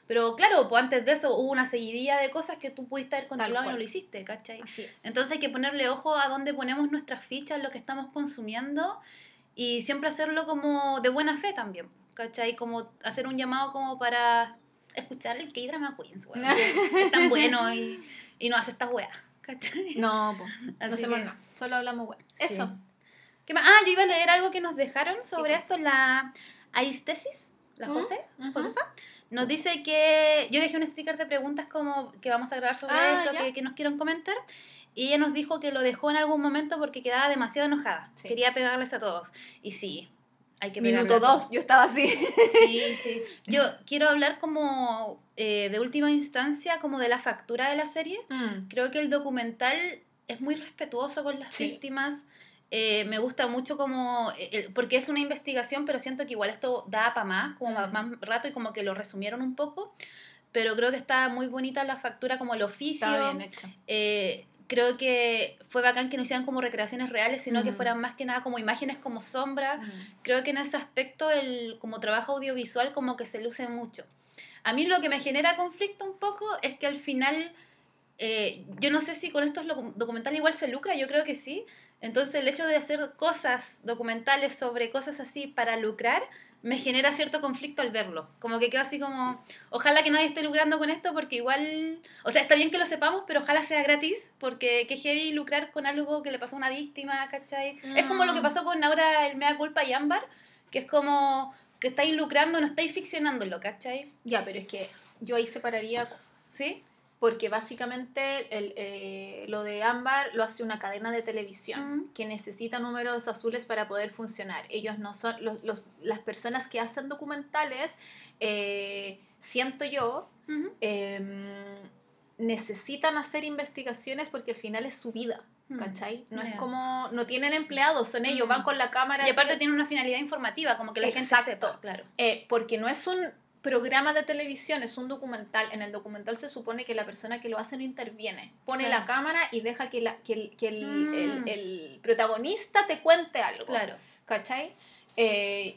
Pero claro, pues antes de eso hubo una seguidilla de cosas que tú pudiste haber controlado y no lo hiciste, ¿cachai? Así es. Entonces hay que ponerle ojo a dónde ponemos nuestras fichas, lo que estamos consumiendo y siempre hacerlo como de buena fe también, ¿cachai? Como hacer un llamado como para escuchar el K-Drama Queens, weón, que es tan bueno y, y no hace esta wea, ¿cachai? no, po, no hacemos nada, solo hablamos bueno. Sí. Eso. ¿Qué más? Ah, yo iba a leer algo que nos dejaron sobre cosa? esto, la Aistesis, la. José, Ujú. Josefa. Nos dice que yo dejé un sticker de preguntas como que vamos a grabar sobre Ah, esto, que, que nos quieran comentar. Y ella nos dijo que lo dejó en algún momento porque quedaba demasiado enojada. Sí. Quería pegarles a todos. Y sí, hay que Minuto dos, yo estaba así. Sí, sí. Yo quiero hablar como eh, de última instancia, como de la factura de la serie. Mm. Creo que el documental es muy respetuoso con las Sí. víctimas. Eh, me gusta mucho como, eh, porque es una investigación, pero siento que igual esto da para más, como más, más rato y como que lo resumieron un poco. Pero creo que está muy bonita la factura, como el oficio. Estaba bien hecho. Eh, creo que fue bacán que no hicieran como recreaciones reales, sino que fueran más que nada como imágenes como sombra. Mm. Creo que en ese aspecto el como trabajo audiovisual como que se luce mucho. A mí lo que me genera conflicto un poco es que al final, eh, yo no sé si con estos documentales igual se lucra, yo creo que sí. Entonces el hecho de hacer cosas documentales sobre cosas así para lucrar me genera cierto conflicto al verlo. Como que quedo así como, ojalá que nadie esté lucrando con esto porque igual, o sea, está bien que lo sepamos, pero ojalá sea gratis porque qué heavy lucrar con algo que le pasó a una víctima, ¿cachai? Es como lo que Mm. pasó con ahora el Mea Culpa y Ámbar, que es como que estáis lucrando, no estáis ficcionándolo, ¿cachai? Ya, pero es que yo ahí separaría cosas. ¿Sí? Porque básicamente el, eh, lo de Ámbar lo hace una cadena de televisión Mm. que necesita números azules para poder funcionar. Ellos no son, los, los- las personas que hacen documentales, eh, siento yo, em, necesitan hacer investigaciones porque al final es su vida. Mm. ¿Cachai? No es como, no tienen empleados, son ellos, Mm. van con la cámara. Y aparte así- tiene una finalidad informativa, como que la gente Exacto. sepa, claro. Eh, porque no es un programa de televisión, es un documental. En el documental se supone que la persona que lo hace no interviene. Pone Claro. la cámara y deja que, la, que, el, que el, Mm. el- el protagonista te cuente algo. Claro. ¿Cachai? Eh,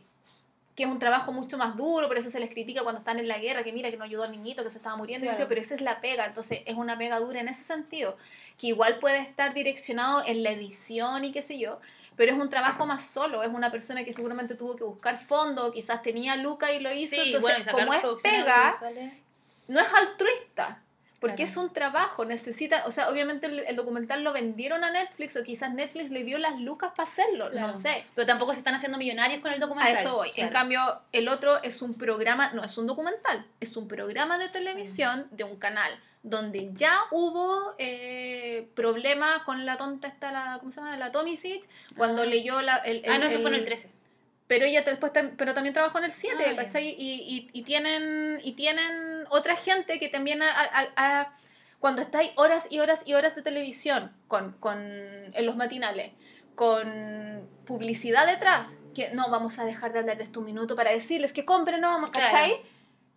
que es un trabajo mucho más duro, por eso se les critica cuando están en la guerra, que mira que no ayudó al niñito que se estaba muriendo, y pero esa es la pega, entonces es una pega dura en ese sentido, que igual puede estar direccionado en la edición y qué sé yo, pero es un trabajo más solo, es una persona que seguramente tuvo que buscar fondo, quizás tenía Luca y lo hizo, Sí, entonces bueno, y sacar como es pega, no es altruista. Porque Claro. es un trabajo, necesita, o sea, obviamente el, el documental lo vendieron a Netflix o quizás Netflix le dio las lucas para hacerlo, Claro. no sé. Pero tampoco se están haciendo millonarios con el A documental. eso voy. En cambio, el otro es un programa, no es un documental, es un programa de televisión de un canal donde ya hubo eh, problemas con la tonta esta, la, ¿cómo se llama? La Tommy Sitch, cuando Ah. leyó la, el, Ah, no, eso el- fue en el 13. Pero ella después pero también trabajó en el 7, Ah. ¿cachai? Y, y, y tienen, y tienen otra gente que también a- a- a- cuando estáis horas y horas y horas de televisión con, con, en los matinales, con publicidad detrás, que no vamos a dejar de hablar de esto un minuto para decirles que compren, no, Claro. ¿cachai?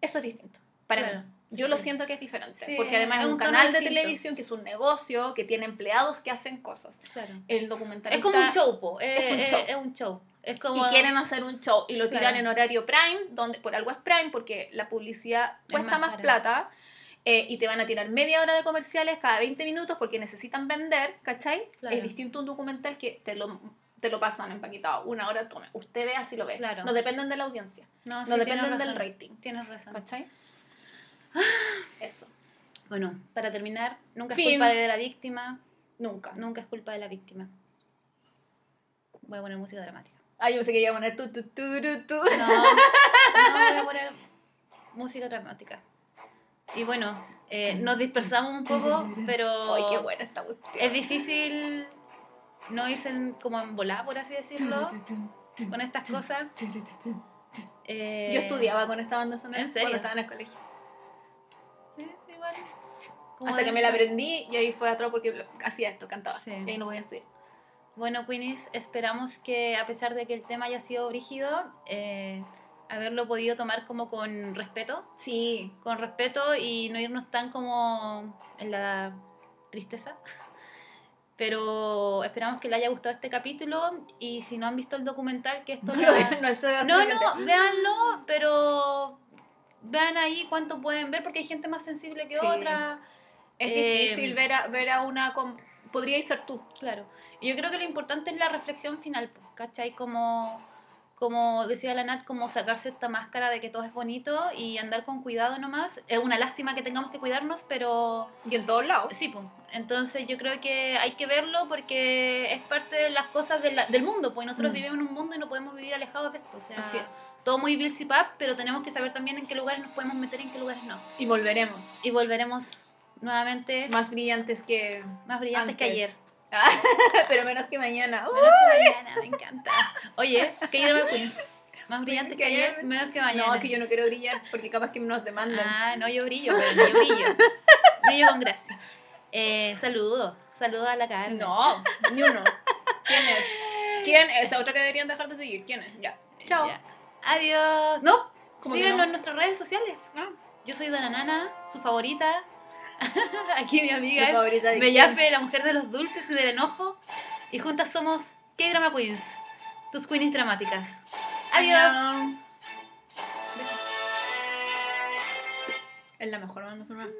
Eso es distinto. Para Claro, mí. sí, Yo lo siento que es diferente. Sí, porque además es un canal de distinto. televisión que es un negocio, que tiene empleados que hacen cosas. Claro. El documentalista... Es como un show, po. Es, es un es- show. es un show. Es como... Y quieren hacer un show y lo tiran Claro. en horario prime, donde por algo es prime, porque la publicidad Es cuesta más plata. eh, y te van a tirar media hora de comerciales cada 20 minutos porque necesitan vender, ¿cachai? Claro. Es distinto un documental que te lo, te lo pasan empaquetado una hora, tome. Usted ve así lo ve. Claro. No dependen de la audiencia, No, dependen del rating, Tienes razón. ¿cachai? Eso, Bueno, para terminar, nunca es culpa de la víctima. nunca. Nunca es culpa de la víctima. Voy a poner música dramática. Ah, yo pensé que iba a poner tu, tu, tu, tu, tu. No, no voy a poner música dramática. Y bueno, eh, nos dispersamos un poco, pero Ay, qué buena esta cuestión. es difícil no irse en- como en volar, por así decirlo, con estas cosas. Eh, Yo estudiaba con esta banda sonora ¿En serio? cuando estaba en el colegio. Sí, igual. Hasta que me la aprendí y ahí fue atroz porque hacía esto, cantaba. Sí. Y ahí no podía estudiar. Bueno, Queenies, esperamos que a pesar de que el tema haya sido brígido, eh, haberlo podido tomar como con respeto, Sí. con respeto y no irnos tan como en la tristeza. Pero esperamos que les haya gustado este capítulo y si no han visto el documental, que esto... No, la- no, eso es No, no, véanlo, pero vean ahí cuánto pueden ver porque hay gente más sensible que Sí. otra. Es Eh, difícil ver a, ver a una... com- Podríais ser tú. Claro. Y yo creo que lo importante es la reflexión final, pues, ¿cachai? Como, como decía la Nat, como sacarse esta máscara de que todo es bonito y andar con cuidado nomás. Es una lástima que tengamos que cuidarnos, pero Y en todos lados. sí, pues. Entonces yo creo que hay que verlo porque es parte de las cosas de la- del mundo, pues nosotros Mm. vivimos en un mundo y no podemos vivir alejados de esto. O sea, Así es. todo muy Bill pero tenemos que saber también en qué lugares nos podemos meter y en qué lugares no. Y volveremos. Y volveremos nuevamente más, Más brillantes que... brillantes que antes. ayer. Pero menos que mañana. Menos que mañana, me encanta. Oye, que drama queens. Más brillante que ayer, menos que mañana. no, es que yo no quiero brillar porque capaz que nos demandan. Ah, no, yo brillo, pero yo brillo. brillo con gracia. Eh, saludo, saludo a la Carmen. No, ni uno. ¿Quién es? ¿Quién? Esa otra que deberían dejar de seguir. ¿Quién es? Ya. Chao. Ya. Adiós. No, ¿Cómo que síganos no? en nuestras redes sociales. Ah. Yo soy Dana Nana, su favorita. Aquí mi Mi amiga es Bellafe, la mujer de los dulces y del enojo. Y juntas somos K-Drama Queens, tus queenies dramáticas. Adiós. Es la mejor sonora.